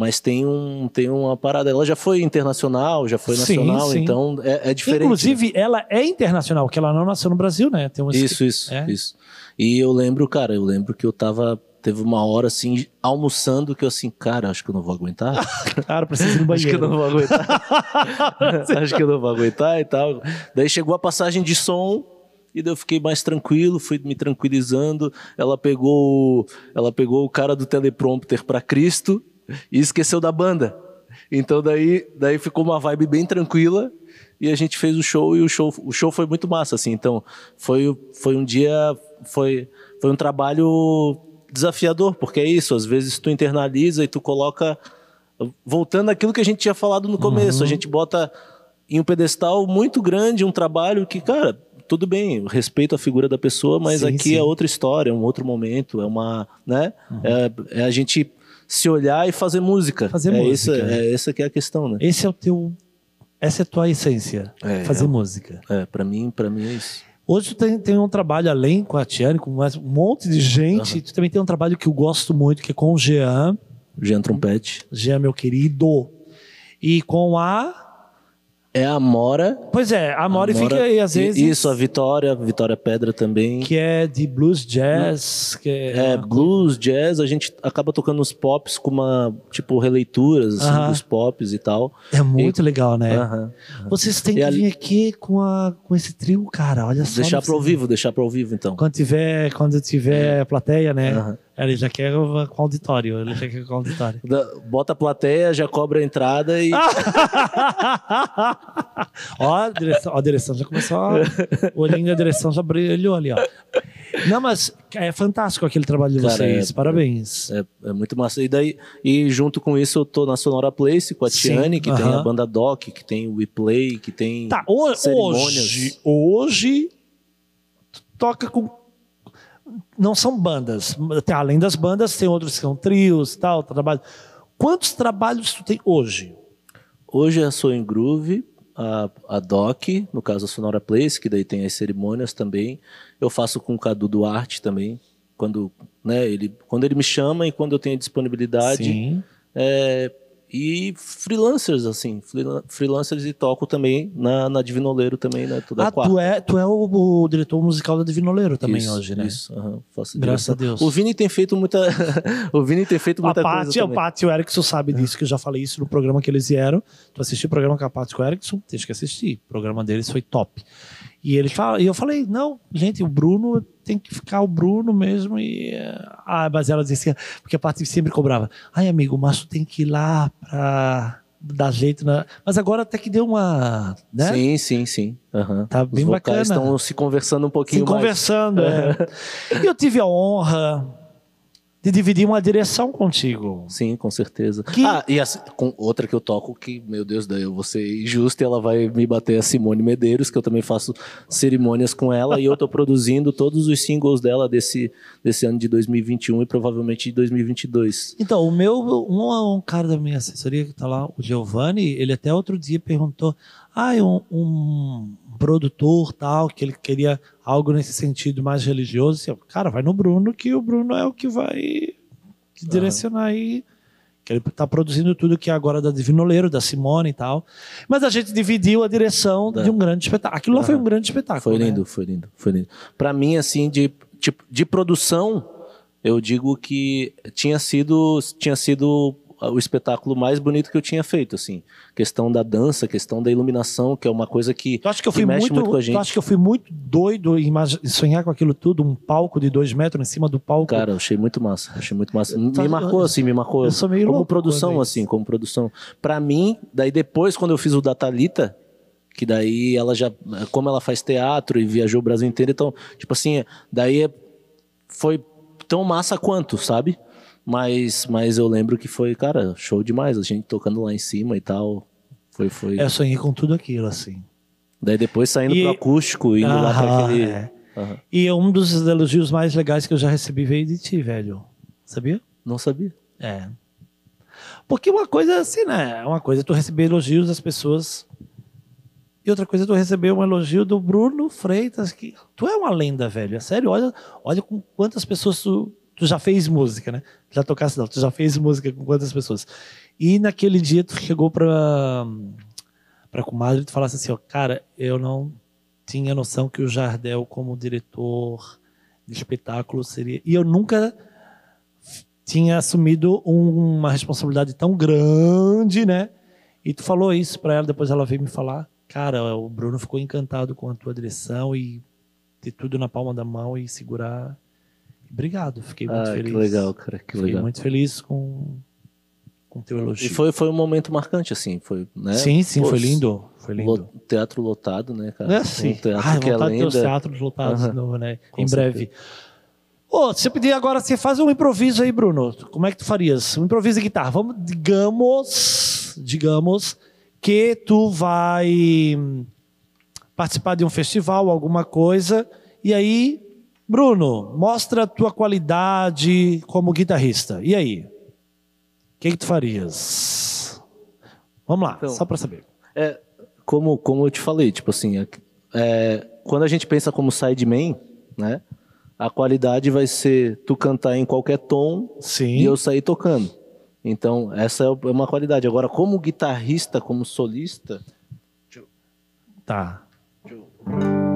mas tem, um, tem uma parada. Ela já foi internacional, já foi Sim, nacional, sim. então é, é diferente. Inclusive, ela é internacional, porque ela não nasceu no Brasil, né? Tem um Isso, isso, É? isso. E eu lembro, cara, eu lembro que eu tava. Teve uma hora assim, almoçando, que eu assim, cara, acho que eu não vou aguentar. Cara, precisa ir no Acho que eu banheiro. não vou aguentar. Acho que eu não vou aguentar e tal. Daí chegou a passagem de som e daí eu fiquei mais tranquilo, fui me tranquilizando. Ela pegou, ela pegou o cara do teleprompter para Cristo e esqueceu da banda. Então daí, daí ficou uma vibe bem tranquila e a gente fez o show e o show, o show foi muito massa assim. Então foi, foi um dia, foi, foi um trabalho desafiador, porque é isso, às vezes tu internaliza e tu coloca voltando àquilo que a gente tinha falado no começo, a gente bota em um pedestal muito grande um trabalho que, cara, tudo bem, respeito a figura da pessoa, mas Sim, aqui sim. é outra história, é um outro momento, é uma, né? É, é a gente se olhar e fazer música. Fazer é música. Essa, é essa que é a questão, né? Esse é o teu. Essa é a tua essência. É, fazer é. música. É, para mim, para mim é isso. Hoje tu tem, tem um trabalho além com a Tiane, com mais um monte de gente. Tu também tem um trabalho que eu gosto muito, que é com o Jean. Jean Trompete. Jean, meu querido. E com a É a Mora. Pois é, a Mori a fica aí às vezes. Isso, a Vitória, Vitória Pedra também. Que é de blues jazz. É, É, blues, jazz, a gente acaba tocando os pops com uma, tipo, releituras assim, Aham. dos pops e tal. é muito legal, né? Aham. Vocês têm E que ali- vir aqui com, a, com esse trio, cara. Olha só. Deixar para precisa- vivo, deixar para ao vivo, então. Quando tiver, quando tiver plateia, né? Aham. Ele já quer com auditório. Ele já quer com auditório. Bota a plateia, já cobra a entrada e. ó, a direção, ó, a direção já começou. A, o olhinho da direção já brilhou ali, ó. Não, mas é fantástico aquele trabalho de Cara, vocês. é- Parabéns. É, é muito massa. E daí, e junto com isso, eu tô na Sonora Place com a Sim, Tiane, que tem aham. a banda Doc, que tem o We Play, que tem. Tá, ho- cerimônias. hoje, hoje toca com não são bandas, além das bandas tem outros que são trios, tal, trabalho. Quantos trabalhos tu tem hoje? Hoje a Soul in Groove, a, a Doc, no caso a Sonora Place, que daí tem as cerimônias também. Eu faço com o Cadu Duarte também, quando, né, ele, quando ele me chama e quando eu tenho disponibilidade. Sim. É, e freelancers, assim, freela- freelancers e toco também na, na Divinoleiro também, né? Toda Ah, quarta. tu é, tu é o, o diretor musical da Divinoleiro também Isso, hoje, né? Isso, aham, faço Graças direção. a Deus. O Vini tem feito muita. o Vini tem feito A muita Paty, coisa. o também. Paty e o Erickson sabe disso, que eu já falei isso no programa que eles vieram. Tu assistiu o programa com a Paty e com o Erickson? Tem que assistir. O programa deles foi top. E ele fala, e eu falei, não, gente, o Bruno tem que ficar o Bruno mesmo. E eh, ah, mas ela dizia porque a Paty sempre cobrava. Ai, amigo, mas tu tem que ir lá pra dar jeito na. Mas agora até que deu uma. Né? Sim, sim, sim. aham. Tá Os bem vocais bacana. estão se conversando um pouquinho mais. conversando. é. E eu tive a honra de dividir uma direção contigo. Sim, com certeza. Que- Ah, e assim, com outra que eu toco que, meu Deus, daí eu vou ser injusto e ela vai me bater a Simone Medeiros, que eu também faço cerimônias com ela e eu tô produzindo todos os singles dela desse, desse ano de 2021 e provavelmente de 2022. Então, o meu, um, um cara da minha assessoria que tá lá, o Giovanni, ele até outro dia perguntou: ah, um, um produtor tal, que ele queria algo nesse sentido mais religioso. Assim, cara, vai no Bruno, que o Bruno é o que vai te direcionar aí. Que ele tá produzindo tudo que é agora da Divinoleiro, da Simone e tal. Mas a gente dividiu a direção É. de um grande espetáculo. Aquilo lá foi um grande espetáculo. Foi né? lindo, foi lindo, foi lindo. Pra mim, assim, de, tipo, de produção, eu digo que tinha sido, tinha sido o espetáculo mais bonito que eu tinha feito, assim. Questão da dança, questão da iluminação, que é uma coisa que, Tu acha que eu que fui mexe muito, muito com a tu gente. acha que eu fui muito doido em sonhar com aquilo tudo, um palco de dois metros em cima do palco? Cara, eu achei muito massa, achei muito massa. Me Tá- marcou assim, me marcou. eu sou meio como produção é assim, como produção. Pra mim, daí depois quando eu fiz o da Thalita, que daí ela já, como ela faz teatro e viajou o Brasil inteiro, então, tipo assim, daí é- foi tão massa quanto, sabe? Mas, mas eu lembro que foi, cara, show demais, a gente tocando lá em cima e tal. Foi, foi. É, Eu sonhei com tudo aquilo, assim. Daí depois saindo E- pro acústico, indo lá pra aquele. é. Aham. E um dos elogios mais legais que eu já recebi veio de ti, velho. Sabia? Não sabia. É. Porque uma coisa é assim, né? Uma coisa é tu receber elogios das pessoas. E outra coisa é tu receber um elogio do Bruno Freitas, que tu é uma lenda, velho. É sério, olha, olha com quantas pessoas tu, tu já fez música, né? Já tocasse não, tu já fez música com quantas pessoas. E naquele dia tu chegou pra, pra comadre e tu falasse assim, ó, cara, eu não tinha noção que o Jardel como diretor de espetáculo seria... E eu nunca tinha assumido um- uma responsabilidade tão grande, né? E tu falou isso pra ela, depois ela veio me falar, cara, o Bruno ficou encantado com a tua direção e ter tudo na palma da mão e segurar. Obrigado, fiquei muito Ah, feliz. que legal, cara, que Fiquei legal. muito feliz com com teu elogio. E foi, foi um momento marcante, assim, foi, né? Sim, sim, Pô, foi lindo, foi lindo. Teatro lotado, né, cara? É, sim. Um teatro que é vontade de ter os lenda. teatros lotados de novo, né? Com em breve. Ô, se eu pedir agora, você faz um improviso aí, Bruno. Como é que tu farias? Um improviso de guitarra. Vamos, digamos, digamos que tu vai participar de um festival, alguma coisa, e aí, Bruno, mostra a tua qualidade como guitarrista. E aí? O que, que tu farias? Vamos lá, Então, só pra saber. É, como, como eu te falei, tipo assim, é, é, quando a gente pensa como sideman, né? A qualidade vai ser tu cantar em qualquer tom Sim. e eu sair tocando. Então, essa é uma qualidade. Agora, como guitarrista, como solista, Tá. É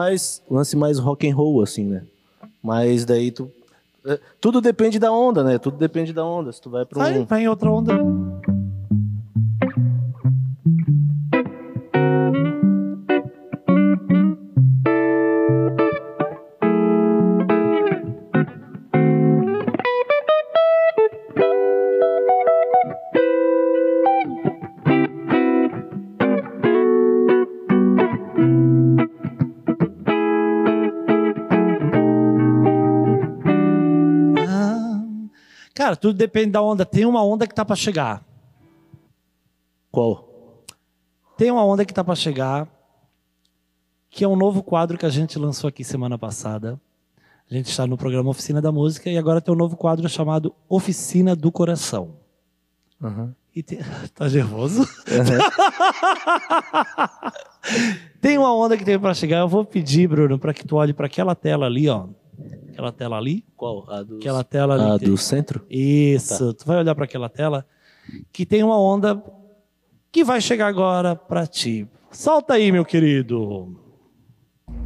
mais, lance mais rock and roll, assim, né? Mas daí tu. é, Tudo depende da onda, né? Tudo depende da onda. Se tu vai pra Vai, um. vai em outra onda. Tudo depende da onda. Tem uma onda que tá pra chegar. Qual? Tem uma onda que tá pra chegar, que é um novo quadro que a gente lançou aqui semana passada. A gente está no programa Oficina da Música e agora tem um novo quadro chamado Oficina do Coração. Aham. E tem... Tá nervoso? tem uma onda que tem pra chegar. Eu vou pedir, Bruno, para que tu olhe para aquela tela ali, ó. Aquela tela ali. Qual? A do. Aquela tela ali. A tem- do centro? Isso. Tu vai olhar para aquela tela que tem uma onda que vai chegar agora para ti. Solta aí, meu querido.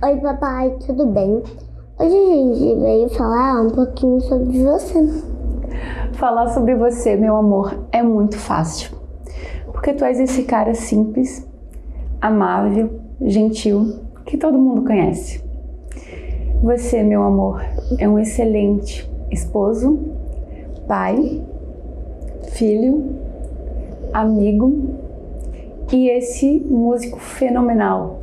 Oi, papai, tudo bem? Hoje a gente veio falar um pouquinho sobre você. Falar sobre você, meu amor, é muito fácil. Porque tu és esse cara simples, amável, gentil, que todo mundo conhece. Você, meu amor, é um excelente esposo, pai, filho, amigo e esse músico fenomenal.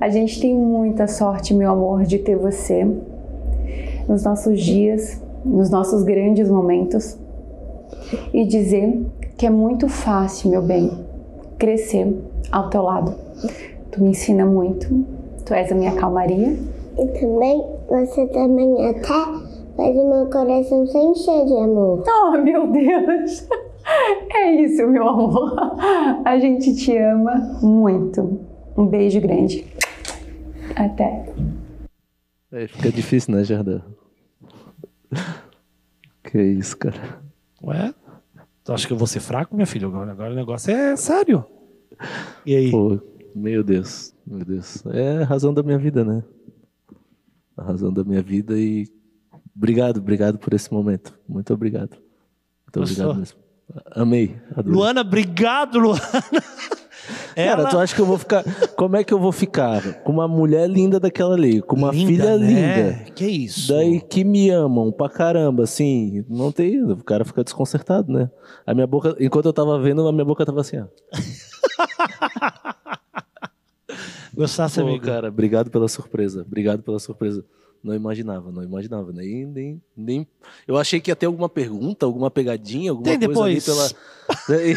A gente tem muita sorte, meu amor, de ter você nos nossos dias, nos nossos grandes momentos e dizer que é muito fácil, meu bem, crescer ao teu lado. Tu me ensina muito, tu és a minha calmaria. E também, você também até faz o meu coração se encher de amor. Oh, meu Deus! É isso, meu amor. A gente te ama muito. Um beijo grande. Até. Aí fica difícil, né, Jardel? Que isso, cara. Ué? Tu acha que eu vou ser fraco, minha filha? Agora, agora o negócio é sério. E aí? Pô, meu Deus, meu Deus. É a razão da minha vida, né? A razão da minha vida e obrigado, obrigado por esse momento. Muito obrigado. Muito obrigado mesmo. Amei. adorei. Luana, obrigado, Luana. Cara, Ela- tu acha que eu vou ficar. Como é que eu vou ficar? Com uma mulher linda daquela ali, com uma Linda, filha né? linda. Que isso? Daí que me amam pra caramba, assim, não tem, o cara fica desconcertado, né? A minha boca, enquanto eu tava vendo, a minha boca tava assim, ó. Gostasse, Pô, amigo? cara, obrigado pela surpresa, obrigado pela surpresa. Não imaginava, não imaginava, nem, nem, nem... Eu achei que ia ter alguma pergunta, alguma pegadinha, alguma Tem coisa ali depois. pela... Daí,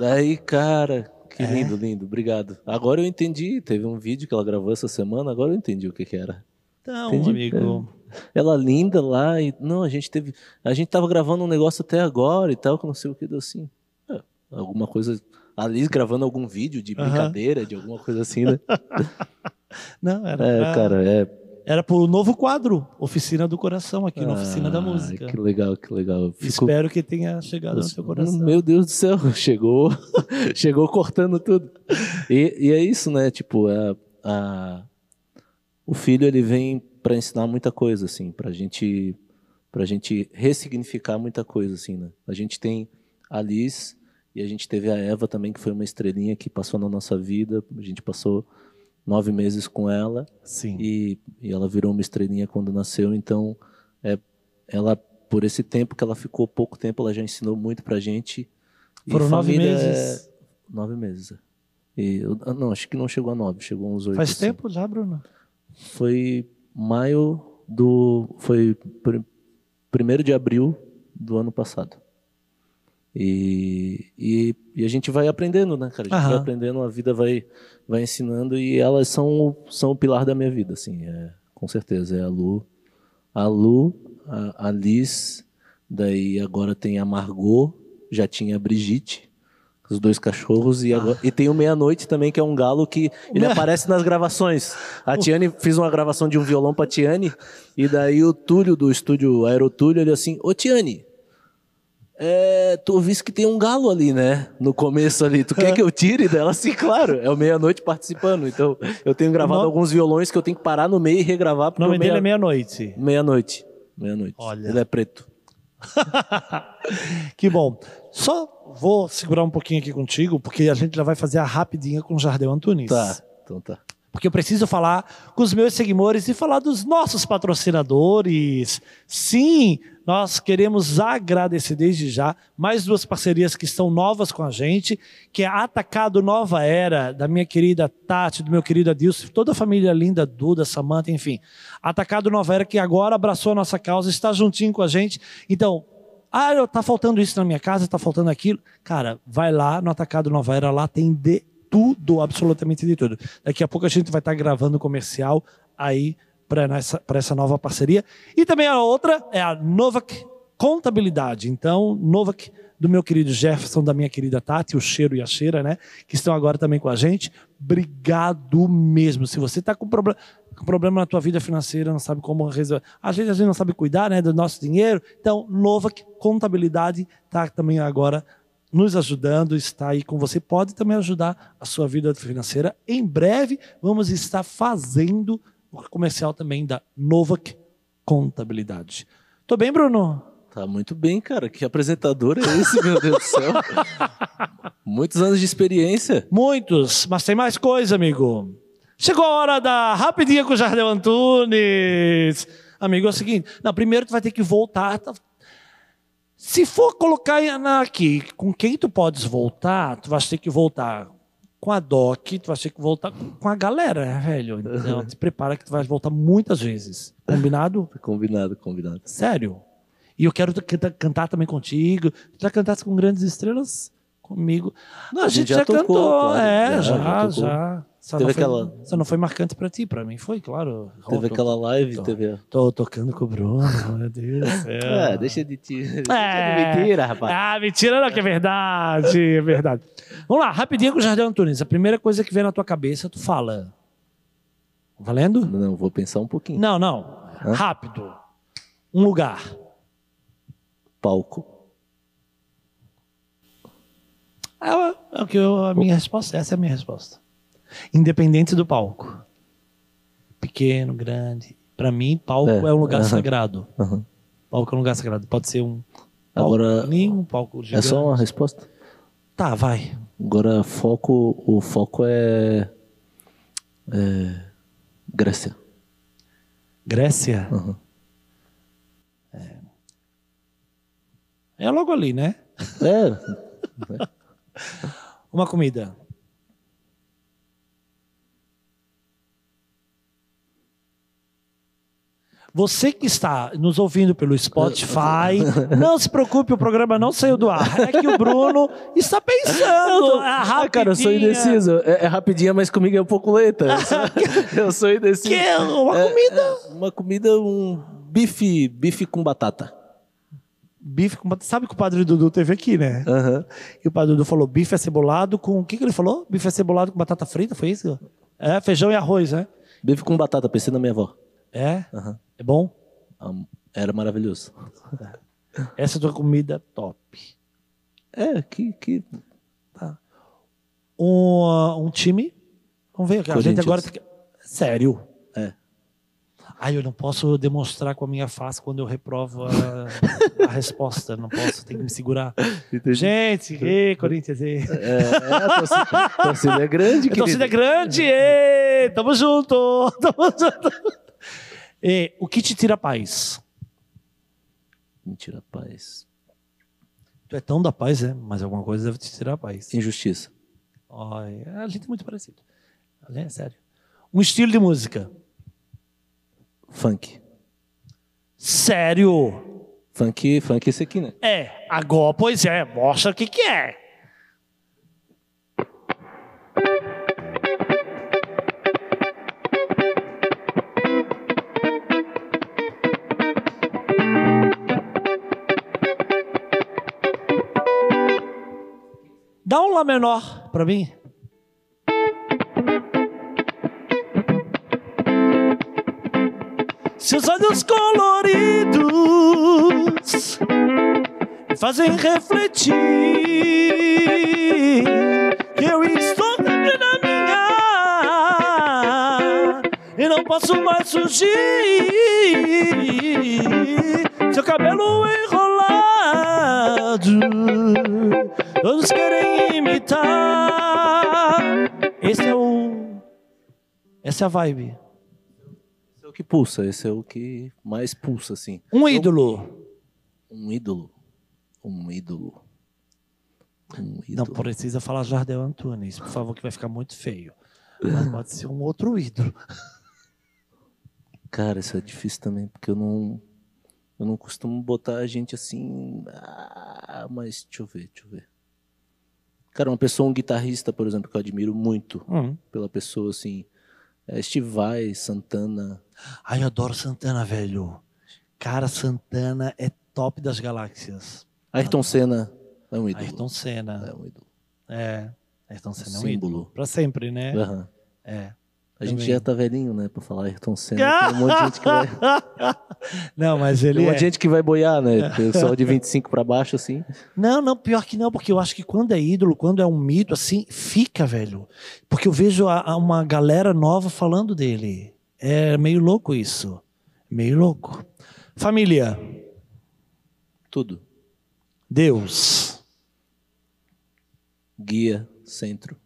daí, cara, que É? lindo, lindo, obrigado. Agora eu entendi, teve um vídeo que ela gravou essa semana, agora eu entendi o que que era. Então, Entendi. amigo. Ela linda lá e não, a gente teve, a gente tava gravando um negócio até agora e tal, que não sei o que deu assim. É, alguma coisa a Liz gravando algum vídeo de brincadeira, de alguma coisa assim, né? Não, era, É, pra- cara, é. era pro novo quadro, Oficina do Coração, aqui na Oficina da Ah, Música. Que legal, que legal. Fico... Espero que tenha chegado no seu coração. Meu Deus do céu, chegou, chegou cortando tudo. E, e é isso, né? Tipo, a, a- o filho ele vem para ensinar muita coisa, assim, para gente, para gente ressignificar muita coisa, assim, né? A gente tem a Liz e a gente teve a Eva também, que foi uma estrelinha que passou na nossa vida. A gente passou nove meses com ela Sim. e, e ela virou uma estrelinha quando nasceu. Então, é, ela por esse tempo que ela ficou pouco tempo, ela já ensinou muito pra gente. E Foram nove família meses. é- Nove meses. é. E eu- ah, não, acho que não chegou a nove, chegou a uns oito. Faz assim. tempo já, Bruno? Foi maio do, foi pr- primeiro de abril do ano passado. E, e, e a gente vai aprendendo, né, cara? A gente Aham. vai aprendendo, a vida vai, vai ensinando e elas são, o- são o pilar da minha vida, assim, é, com certeza. É a Lu, a Lu, a, a Liz, Daí agora tem a Margot, já tinha a Brigitte, os dois cachorros, e, agora, e tem o Meia-Noite também, que é um galo que ele aparece nas gravações. A Tiane fiz uma gravação de um violão pra Tiane, e daí o Túlio do estúdio Aerotúlio, ele assim, ô Tiane, é, tu ouviste que tem um galo ali, né? No começo ali. Tu quer que eu tire dela? Sim, claro. É o meia-noite participando. Então, eu tenho gravado No- alguns violões que eu tenho que parar no meio e regravar. O nome o dele é meia- Meia-Noite. Meia-noite. Meia-noite. Olha. Ele é preto. que bom. Só vou segurar um pouquinho aqui contigo, porque a gente já vai fazer a rapidinha com o Jardel Antunes. Tá. Então tá. Porque eu preciso falar com os meus seguidores e falar dos nossos patrocinadores. Sim, nós queremos agradecer desde já mais duas parcerias que estão novas com a gente, que é Atacado Nova Era, da minha querida Tati, do meu querido Adilson, toda a família linda, Duda, Samanta, enfim. Atacado Nova Era, que agora abraçou a nossa causa, está juntinho com a gente. Então, ah, tá faltando isso na minha casa, tá faltando aquilo. Cara, vai lá no Atacado Nova Era, lá tem de tudo, absolutamente de tudo. Daqui a pouco a gente vai estar gravando o comercial aí para essa, essa nova parceria. E também a outra é a Novak Contabilidade. Então, Novak do meu querido Jefferson, da minha querida Tati, o Cheiro e a Cheira, né? Que estão agora também com a gente. Obrigado mesmo. Se você está com problema com problema na tua vida financeira, não sabe como resolver. Às vezes a gente não sabe cuidar né, do nosso dinheiro. Então, Novak Contabilidade está também agora nos ajudando, está aí com você. Pode também ajudar a sua vida financeira. Em breve, vamos estar fazendo o comercial também da Novak Contabilidade. Tô bem, Bruno? Tá muito bem, cara. Que apresentador é esse, meu Deus do céu? Muitos anos de experiência. Muitos, mas tem mais coisa, amigo. Chegou a hora da rapidinha com o Jardel Antunes. Amigo, é o seguinte. Não, primeiro tu vai ter que voltar. Se for colocar aqui com quem tu podes voltar, tu vai ter que voltar com a Doc, tu vai ter que voltar com- a galera, velho. Então, te prepara que tu vai voltar muitas vezes. Combinado? Combinado, combinado. Sério. E eu quero canta- cantar também contigo. Tu já cantasse com grandes estrelas? Comigo. Não, a gente já tocou, cantou. claro. é, Já, já, já já. Só, Teve não foi, aquela- só não foi marcante pra ti, pra mim foi, claro. Teve Tô- aquela live, tô- teve. Tô tocando com o Bruno, meu Deus do céu. Ah, deixa de ti. É. de mentira, rapaz. Ah, mentira não, que é verdade, é verdade. Vamos lá, rapidinho com o Jardel Antunes. A primeira coisa que vem na tua cabeça, tu fala. Valendo? Não, vou pensar um pouquinho. Não, não. Rápido. Um lugar. Palco. É, é o que eu, a minha resposta, essa é a minha resposta. Independente do palco. Pequeno, grande. Pra mim, palco é, É, um lugar aham. sagrado. Aham. Palco é um lugar sagrado. Pode ser um palco Agora, pequenininho, um palco é gigante. só uma resposta? Tá, vai. Agora, foco, o foco é. é Grécia. Grécia. Aham. É logo ali, né? É, Uma comida. Você que está nos ouvindo pelo Spotify, não se preocupe, o programa não saiu do ar. É que o Bruno está pensando. É Ah, cara, eu sou indeciso. É, é rapidinha, mas comigo é um pouco lenta. Eu sou, eu sou indeciso. Que uma É, comida. é, uma comida, um bife, bife com batata. Bife com batata. Sabe que o padre Dudu teve aqui, né? Aham. E o padre Dudu falou bife acebolado com. O que, que ele falou? Bife acebolado com batata frita, foi isso? É, feijão e arroz, né? Bife com batata, pensei na minha avó. É? Aham. É bom? Ah, Era maravilhoso. Essa é a tua comida top. É, que, que Um, ah, um time. Vamos ver. A gente Corinthians. agora. Sério? É. Ai, eu não posso demonstrar com a minha face quando eu reprovo a, a resposta. Não posso, tem que me segurar. Gente, ei, Corinthians, ei. É, é, a torcida, a torcida é grande, A torcida é grande, ei, tamo junto, tamo junto. E, o que te tira a paz? Mentira, paz. Tu é tão da paz, é? Mas alguma coisa deve te tirar a paz. Injustiça. Ai, a gente é muito parecido. É sério. Um estilo de música. Funk. Sério? Funk, funk esse aqui, né? É, agora, pois é, mostra o que que é. Dá um Lá menor pra mim. Seus olhos coloridos me fazem refletir eu estou sempre na minha e não posso mais fugir. Seu cabelo enrolado, todos querem imitar. Esse é o. Essa é a vibe. Esse é o que pulsa, esse é o que mais pulsa, assim. Um ídolo. Um ídolo. Um ídolo. Um ídolo. Não precisa falar Jardel Antunes, por favor, que vai ficar muito feio. Mas pode ser um outro ídolo. Cara, isso é difícil também, porque eu não. Eu não costumo botar a gente assim. Ah, mas deixa eu ver, deixa eu ver. Cara, uma pessoa, um guitarrista, por exemplo, que eu admiro muito Hum. pela pessoa, assim. É Steve Vai, Santana. Ai, eu adoro Santana, velho. Cara, Santana é top das galáxias. Ayrton Senna é um ídolo. Ayrton Senna. É um ídolo. É. Ayrton Senna é um Símbolo. ídolo. Pra sempre, né? Aham. É. A gente já tá velhinho, né, pra falar Ayrton Senna. Tem um monte de gente que vai, Não, mas tem ele um monte é. de gente que vai boiar, né? Pessoal de 25 pra baixo, assim. Não, não, pior que não, porque eu acho que quando é ídolo, quando é um mito, assim, fica, velho. Porque eu vejo a- a uma galera nova falando dele. É meio louco isso. Meio louco. Família, Tudo. Deus. Guia, centro.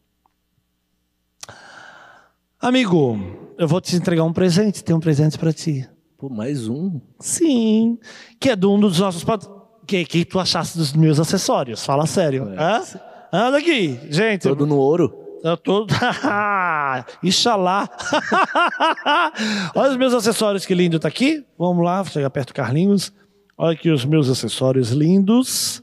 Amigo, eu vou te entregar um presente. Tem um presente pra ti. Pô, mais um. Sim. Que é de um dos nossos. Que que tu achaste dos meus acessórios? Fala sério. É. Hã? Anda aqui, gente. Todo no ouro. Eu tô... Ixalá. Olha os meus acessórios, que lindo tá aqui. Vamos lá, vou chegar perto do Carlinhos. Olha aqui os meus acessórios lindos.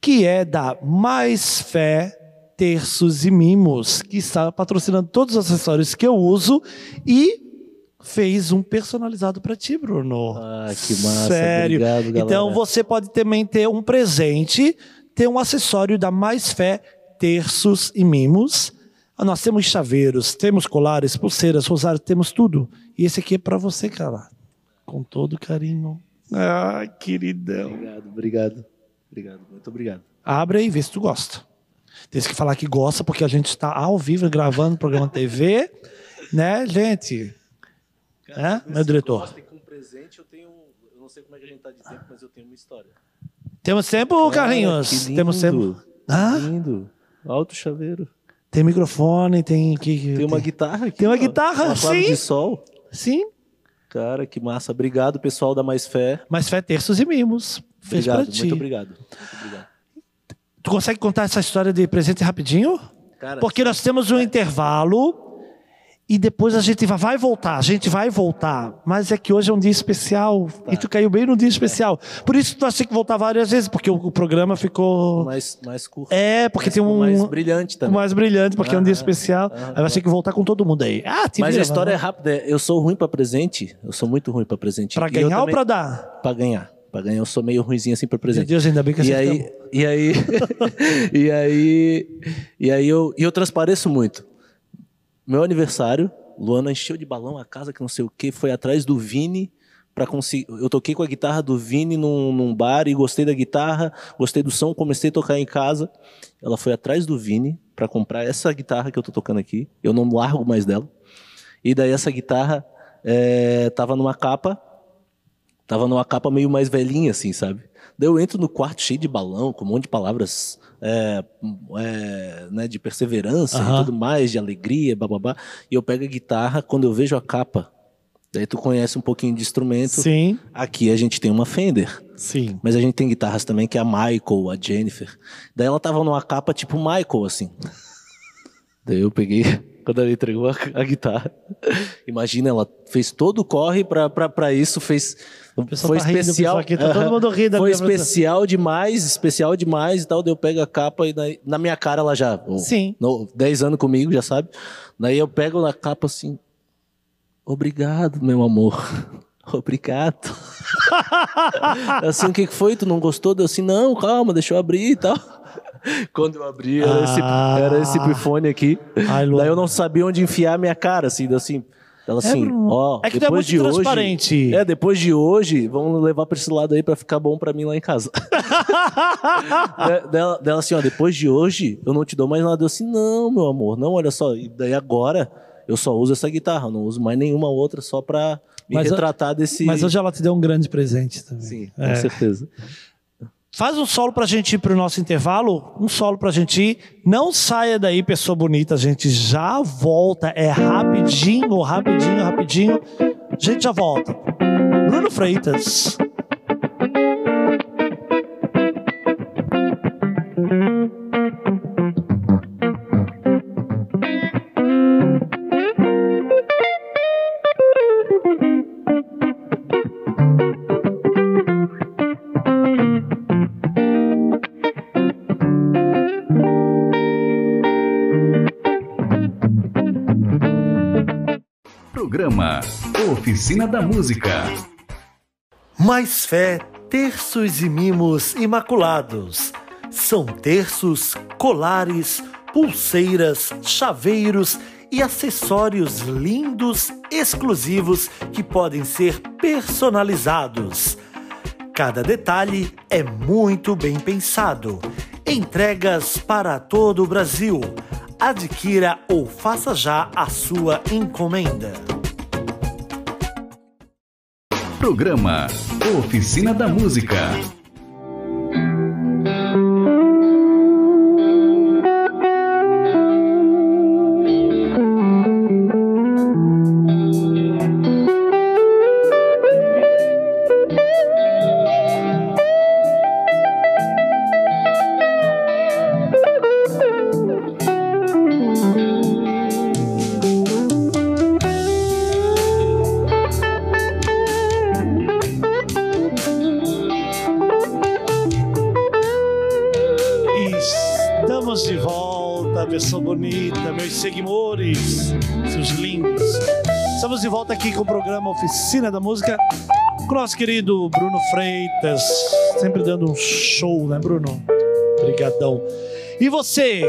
Que é da Mais Fé Terços e Mimos, que está patrocinando todos os acessórios que eu uso e fez um personalizado para ti, Bruno. Ah, que massa. Sério. Obrigado, galera. Então você pode também ter um presente, ter um acessório da Mais Fé Terços e Mimos. Ah, Nós temos chaveiros, temos colares, pulseiras, rosários, temos tudo. E esse aqui é para você, cara. Com todo carinho. Ah, queridão. Obrigado, obrigado. Obrigado, muito obrigado. Abre aí e vê se tu gosta. Tem que falar que gosta, porque a gente está ao vivo gravando programa TV, né, gente? É, meu diretor. com presente, eu tenho. Eu não sei como é que a gente tá de tempo, mas eu tenho uma história. Temos tempo, Carlinhos? que lindo. Temos tempo. Ah? Lindo. Alto chaveiro. Tem microfone, tem que Tem uma guitarra aqui. Tem uma ó. guitarra, uma sim. de sol. Sim, Cara, que massa. Obrigado, pessoal da Mais Fé. mas fé terços e mimos. Fez Obrigado, pra ti. muito obrigado. Muito obrigado. Tu consegue contar essa história de presente rapidinho? Cara, Porque nós temos um intervalo e depois a gente vai, voltar, a gente vai voltar. Mas é que hoje é um dia especial e tu caiu bem no dia especial. Por isso tu ter que voltar várias vezes, porque o, programa ficou. mais, mais curto. É, porque mais, tem um. Mais brilhante também. mais brilhante, porque é um dia especial. aham. Aí vai ter que voltar com todo mundo aí. Ah, te Mas vira, a história é rápida. Eu sou ruim pra presente. Eu sou muito ruim pra presente. Pra eu ganhar ou pra dar? Pra ganhar. Ganhar. Eu sou meio ruimzinho assim Meu presente. Deus, ainda bem que E aí, e aí, e aí, e aí eu, e eu transpareço muito. Meu aniversário, Luana encheu de balão a casa que não sei o que, foi atrás do Vini para conseguir. Eu toquei com a guitarra do Vini num, num bar e gostei da guitarra, gostei do som, comecei a tocar em casa. Ela foi atrás do Vini para comprar essa guitarra que eu tô tocando aqui. Eu não largo mais dela. E daí essa guitarra é, tava numa capa Tava numa capa meio mais velhinha, assim, sabe? Daí eu entro no quarto cheio de balão, com um monte de palavras é, é, né, de perseverança e tudo mais, de alegria, bababá. E eu pego a guitarra, quando eu vejo a capa, daí tu conhece um pouquinho de instrumento. Sim, Aqui a gente tem uma Fender, sim. mas a gente tem guitarras também, que é a Michael, a Jennifer. Daí ela tava numa capa tipo Michael, assim. Daí eu peguei, quando ela entregou a, a guitarra, imagina, ela fez todo o corre pra isso, fez. Foi tá especial. aqui, tá todo mundo rindo da Foi especial demais, especial demais e tal. Daí eu pego a capa e na, na minha cara ela já. oh, Sim. no- 10 anos comigo, já sabe. Daí eu pego na capa assim. Obrigado, meu amor. Obrigado. assim, o que foi? Tu não gostou? Deu assim, não, calma, deixa eu abrir e tal. Quando eu abri, era, esse, Ah. era esse aqui. Ai. Daí eu não sabia onde enfiar a minha cara, assim, assim. Ela assim, Bruno. ó, É que é depois muito de hoje. É, depois de hoje, vamos levar pra esse lado aí pra ficar bom pra mim lá em casa. Da- dela, dela assim, ó, depois de hoje, eu não te dou mais nada. Eu assim, não, meu amor, não, olha só. E daí agora, eu só uso essa guitarra, não uso mais nenhuma outra, só pra me Mas a- retratar desse. Mas hoje ela te deu um grande presente também. Sim, com É. certeza. Faz um solo pra gente ir pro nosso intervalo. Um solo pra gente ir. Não saia daí, pessoa bonita. A gente já volta. É rapidinho, rapidinho, rapidinho. A gente já volta. Bruno Freitas. Programa Oficina da Música. Mais fé, terços e mimos imaculados. São terços, colares, pulseiras, chaveiros e acessórios lindos, exclusivos que podem ser personalizados. Cada detalhe é muito bem pensado. Entregas para todo o Brasil. Adquira ou faça já a sua encomenda. Programa Oficina da Música. Com o programa Oficina da Música com o nosso querido Bruno Freitas, sempre dando um show, né, Bruno? Obrigadão. E você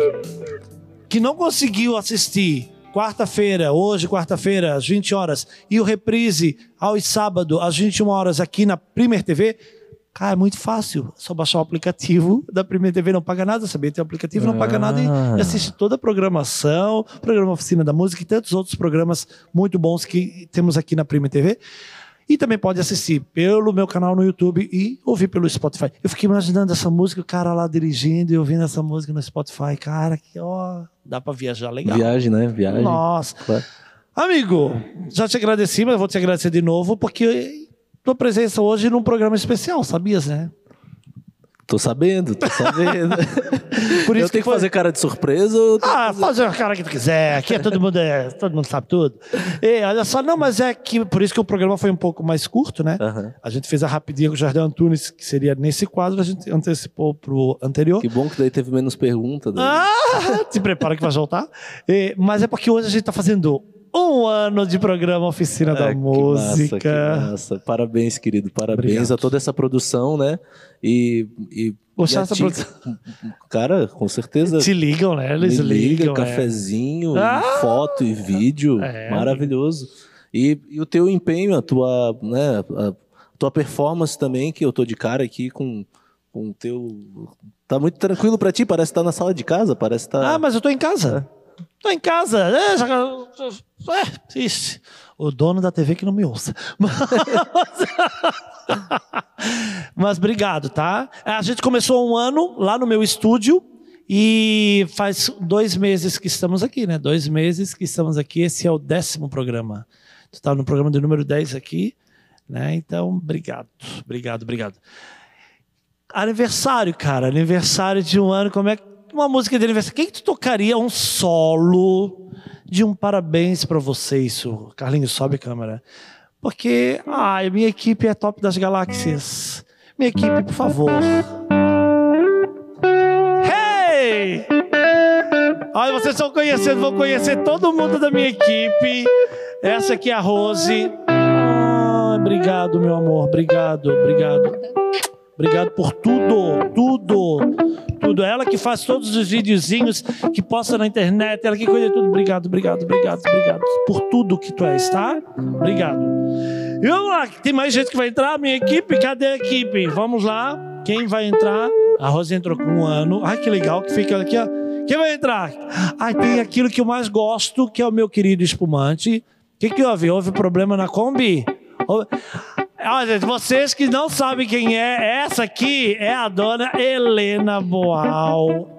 que não conseguiu assistir quarta-feira, hoje, quarta-feira, às 20 horas, e o reprise aos sábados, às 21 horas, aqui na Primer TV. Cara, é muito fácil. É só baixar o aplicativo da Primeira TV, não paga nada, sabia? Tem o aplicativo, não paga nada e, e assiste toda a programação, programa Oficina da Música e tantos outros programas muito bons que temos aqui na Primeira TV. E também pode assistir pelo meu canal no YouTube e ouvir pelo Spotify. Eu fiquei imaginando essa música, o cara lá dirigindo e ouvindo essa música no Spotify. Cara, que ó, dá pra viajar legal. Viagem, né? Viagem. Nossa. Claro. Amigo, já te agradeci, mas vou te agradecer de novo, porque tua presença hoje num programa especial, sabias, né? Tô sabendo, tô sabendo. Por eu isso tenho que foi- fazer cara de surpresa ou Ah, faz a cara que tu quiser. Aqui é todo mundo, é, todo mundo sabe tudo. E olha só, não, mas é que por isso que o programa foi um pouco mais curto, né? Aham. A gente fez a rapidinha com o Jardim Antunes, que seria nesse quadro, a gente antecipou pro anterior. Que bom que daí teve menos pergunta. daí. Ah, te prepara que vai voltar. E- mas é porque hoje a gente tá fazendo um ano de programa Oficina Ah, da que Música. Massa, que massa. Parabéns, querido. Parabéns Obrigado. a toda essa produção, né? E. e Gostar dessa produção? Cara, com certeza. Te ligam, né? Eles me liga, ligam. é. cafezinho, Ah! foto e vídeo. É. Maravilhoso. E, e o teu empenho, a tua, né, a tua performance também, que eu tô de cara aqui com, com o teu. Tá muito tranquilo pra ti? Parece que tá na sala de casa, parece que tá. Ah, mas eu tô em casa. Tô em casa. É, já... é, ixi, o dono da TV que não me ouça. Mas... Mas obrigado, tá? A gente começou um ano lá no meu estúdio e faz dois meses que estamos aqui, né? Dois meses que estamos aqui. Esse é o décimo programa. Tu tá no programa de número 10 aqui, né? Então, obrigado. Obrigado, obrigado. Aniversário, cara. Aniversário de um ano. Como é que. Uma música de aniversário. Quem que tu tocaria um solo de um parabéns pra você, isso? Carlinhos, sobe a câmera. Porque, ai, minha equipe é top das galáxias. Minha equipe, por favor. Hey! Olha, vocês estão conhecendo, vão conhecer todo mundo da minha equipe. Essa aqui é a Rose. Ah, obrigado, meu amor. Obrigado, obrigado. Obrigado por tudo, tudo, tudo. tudo. Ela que faz todos os videozinhos que posta na internet. Ela que cuida de tudo. Obrigado, obrigado, obrigado, obrigado por tudo que tu és, tá? Obrigado. E vamos lá, tem mais gente que vai entrar? Minha equipe? Cadê a equipe? Vamos lá. Quem vai entrar? A Rosa entrou com um ano. Ai, que legal que fica aqui, ó. Quem vai entrar? Ai, tem aquilo que eu mais gosto, que é o meu querido espumante. O que, que houve? Houve problema na Kombi? Houve... Olha, vocês que não sabem quem é, essa aqui é a dona Helena Boal.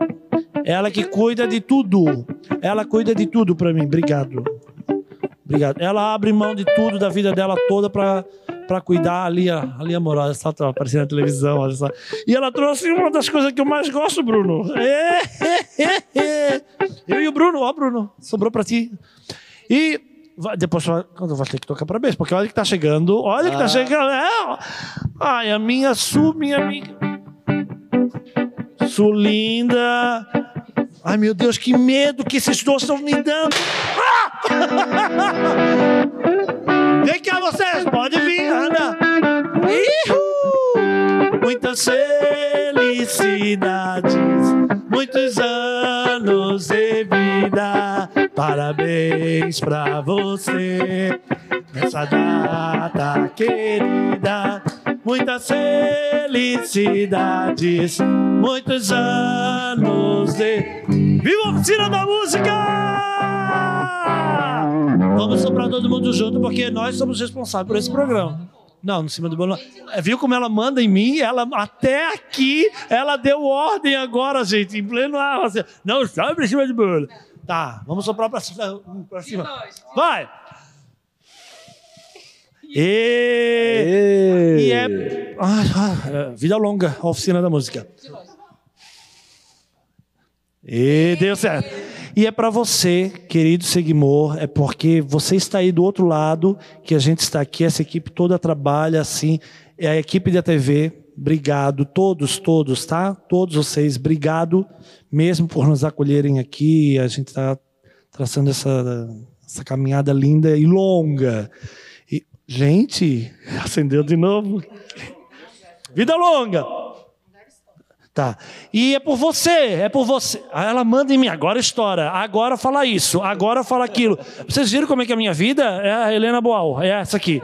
Ela que cuida de tudo. Ela cuida de tudo para mim. Obrigado. Obrigado. Ela abre mão de tudo da vida dela toda para para cuidar ali, ali amorosa, só tá aparecendo na televisão, olha só. E ela trouxe uma das coisas que eu mais gosto, Bruno. É, é, é, eu e o Bruno, ó, Bruno, sobrou para ti. E depois quando vai ter que tocar parabéns, porque olha que tá chegando, olha que tá chegando. É, ai, a minha Su, minha amiga. Su linda. Ai, meu Deus, que medo que esses dois estão me dando. Ah! Vem cá vocês, pode vir, anda. Ihu! Muitas felicidades, muitos anos de vida. Parabéns pra você nessa data querida. Muitas felicidades, muitos anos de. Viva a oficina da música! Vamos soprar todo mundo junto, porque nós somos responsáveis por esse programa. Não, no cima do bolo. É, viu como ela manda em mim? Ela até aqui, ela deu ordem agora, gente, em pleno ar. Assim, não sobe em cima do bolo. Tá, vamos soprar para cima. Pra cima. Vai! E, e é, ah, ah, vida longa, a oficina da música. E deu certo. E é para você, querido seguidor, é porque você está aí do outro lado, que a gente está aqui, essa equipe toda trabalha assim, é a equipe da TV, obrigado, todos, todos, tá? Todos vocês, obrigado mesmo por nos acolherem aqui, a gente está traçando essa, essa caminhada linda e longa. E, gente, acendeu de novo. Vida longa! Tá. E é por você, é por você. Aí ela manda em mim, agora estoura, agora fala isso, agora fala aquilo. Vocês viram como é que é a minha vida? É a Helena Boal, é essa aqui.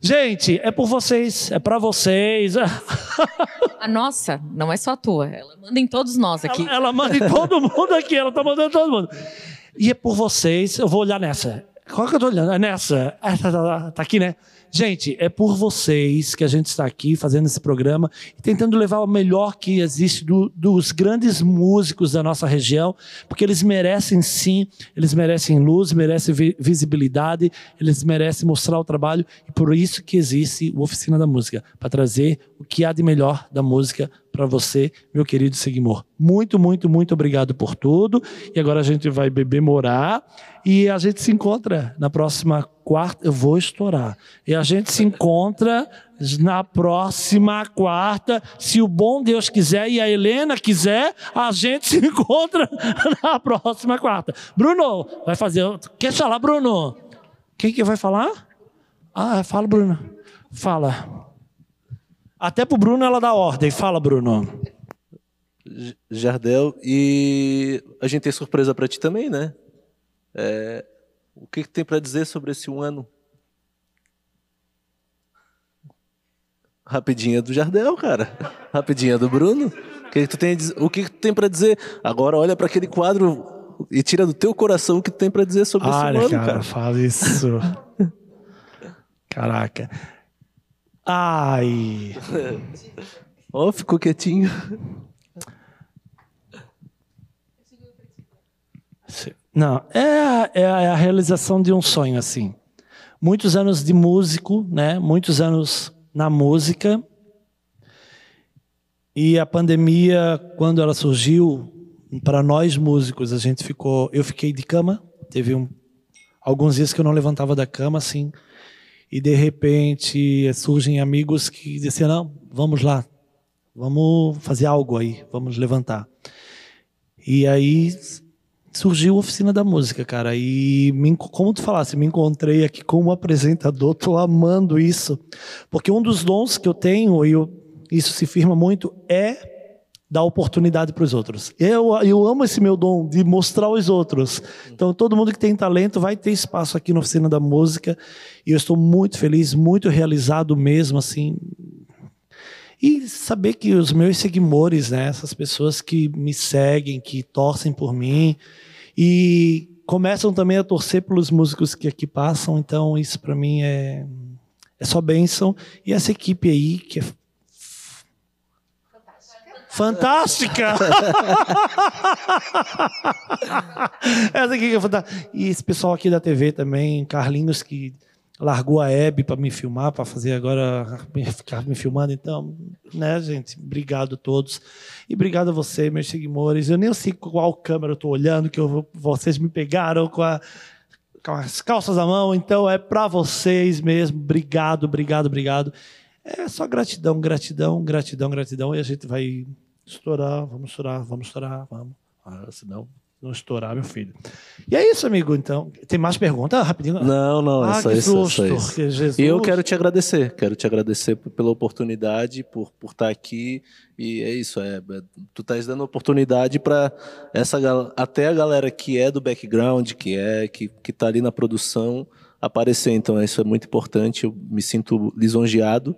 Gente, é por vocês, é para vocês. A nossa não é só a tua, ela manda em todos nós aqui. Ela, ela manda em todo mundo aqui, ela tá mandando em todo mundo. E é por vocês, eu vou olhar nessa. Qual que eu tô olhando? É nessa. Ah, tá, tá, tá, tá aqui, né? Gente, é por vocês que a gente está aqui fazendo esse programa e tentando levar o melhor que existe do, dos grandes músicos da nossa região, porque eles merecem sim, eles merecem luz, merecem visibilidade, eles merecem mostrar o trabalho e por isso que existe o Oficina da Música, para trazer o que há de melhor da música para você, meu querido Seguimor. Muito, muito, muito obrigado por tudo. E agora a gente vai beber morar e a gente se encontra na próxima quarta. Eu vou estourar. E a gente se encontra na próxima quarta, se o bom Deus quiser e a Helena quiser, a gente se encontra na próxima quarta. Bruno, vai fazer. Quer falar, Bruno? Quem que vai falar? Ah, fala, Bruno. Fala. Até pro Bruno ela dá ordem. Fala, Bruno. Jardel, e a gente tem surpresa para ti também, né? É, o que, que tem para dizer sobre esse um ano? Rapidinha do Jardel, cara. Rapidinha do Bruno. O que, que tu tem, o que, que tu tem para dizer? Agora olha para aquele quadro e tira do teu coração o que tu tem para dizer sobre Olha, esse um ano, cara. cara. Fala isso. Caraca. Ai. Ó, oh, ficou quietinho. Não, é, é a realização de um sonho, assim. Muitos anos de músico, né? Muitos anos na música. E a pandemia, quando ela surgiu, para nós músicos, a gente ficou. Eu fiquei de cama. Teve um, alguns dias que eu não levantava da cama, assim. E de repente surgem amigos que diziam: não, vamos lá, vamos fazer algo aí, vamos levantar. E aí surgiu a oficina da música, cara. E me, como tu falasse, me encontrei aqui como apresentador, tô amando isso, porque um dos dons que eu tenho e eu, isso se firma muito é dar oportunidade para os outros. Eu, eu amo esse meu dom de mostrar aos outros. Então, todo mundo que tem talento vai ter espaço aqui na Oficina da Música. E eu estou muito feliz, muito realizado mesmo, assim. E saber que os meus seguidores, né, essas pessoas que me seguem, que torcem por mim e começam também a torcer pelos músicos que aqui passam. Então, isso para mim é, é só bênção. E essa equipe aí, que é Fantástica! Essa aqui que é fantástica. E esse pessoal aqui da TV também, Carlinhos, que largou a Hebe para me filmar, para fazer agora, ficar me filmando. Então, né, gente? Obrigado a todos. E obrigado a você, meus seguidores. Eu nem sei qual câmera eu estou olhando, que eu, vocês me pegaram com, a, com as calças à mão. Então, é para vocês mesmo. Obrigado, obrigado, obrigado. É só gratidão, gratidão, gratidão, gratidão. E a gente vai estourar, vamos estourar, vamos estourar, vamos. Ah, senão não estourar, meu filho. E é isso, amigo. Então, tem mais perguntas? Rapidinho. Não, não, ah, é só isso. é susto, só isso. E eu quero te agradecer, quero te agradecer pela oportunidade, por, por estar aqui. E é isso, é, é, tu estás dando oportunidade para essa até a galera que é do background, que é que que tá ali na produção aparecer. Então isso é muito importante. Eu me sinto lisonjeado.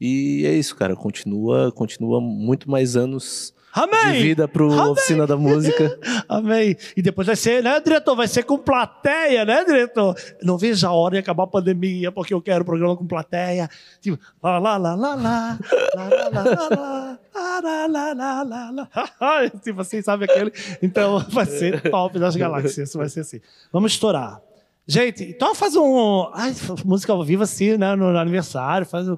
E é isso, cara. Continua, continua muito mais anos Amém! de vida pro Amém! oficina da música. Amém. E depois vai ser, né, diretor? Vai ser com plateia, né, diretor? Não vejo a hora de acabar a pandemia, porque eu quero programa com plateia. Tipo, lá, lá, lá, lá, lá, lá, lá, lá, lá, lá, lá, lá, lá, lá, lá. Tipo assim, sabe aquele? Então vai ser top das galáxias. Vai ser assim. Vamos estourar. Gente, então faz um. Ai, música ao vivo assim, né? No aniversário. Faz um.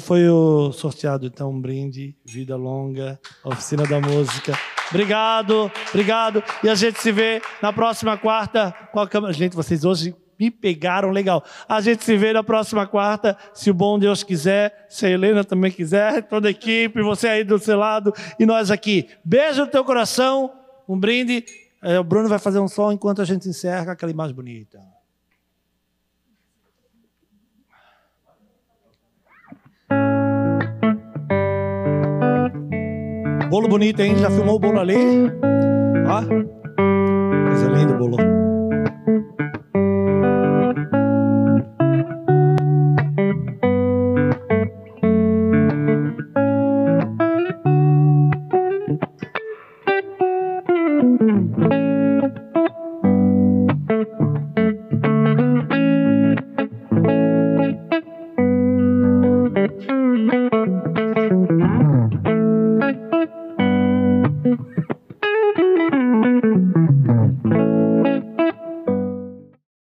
Foi o sorteado, então, um brinde, vida longa, oficina da música. Obrigado, obrigado. E a gente se vê na próxima quarta com a câmera. Gente, vocês hoje me pegaram legal. A gente se vê na próxima quarta, se o bom Deus quiser, se a Helena também quiser, toda a equipe, você aí do seu lado e nós aqui. Beijo no teu coração, um brinde. É, o Bruno vai fazer um som enquanto a gente encerra aquela imagem bonita. Bolo bonito, hein? Já filmou o bolo ali? Ó.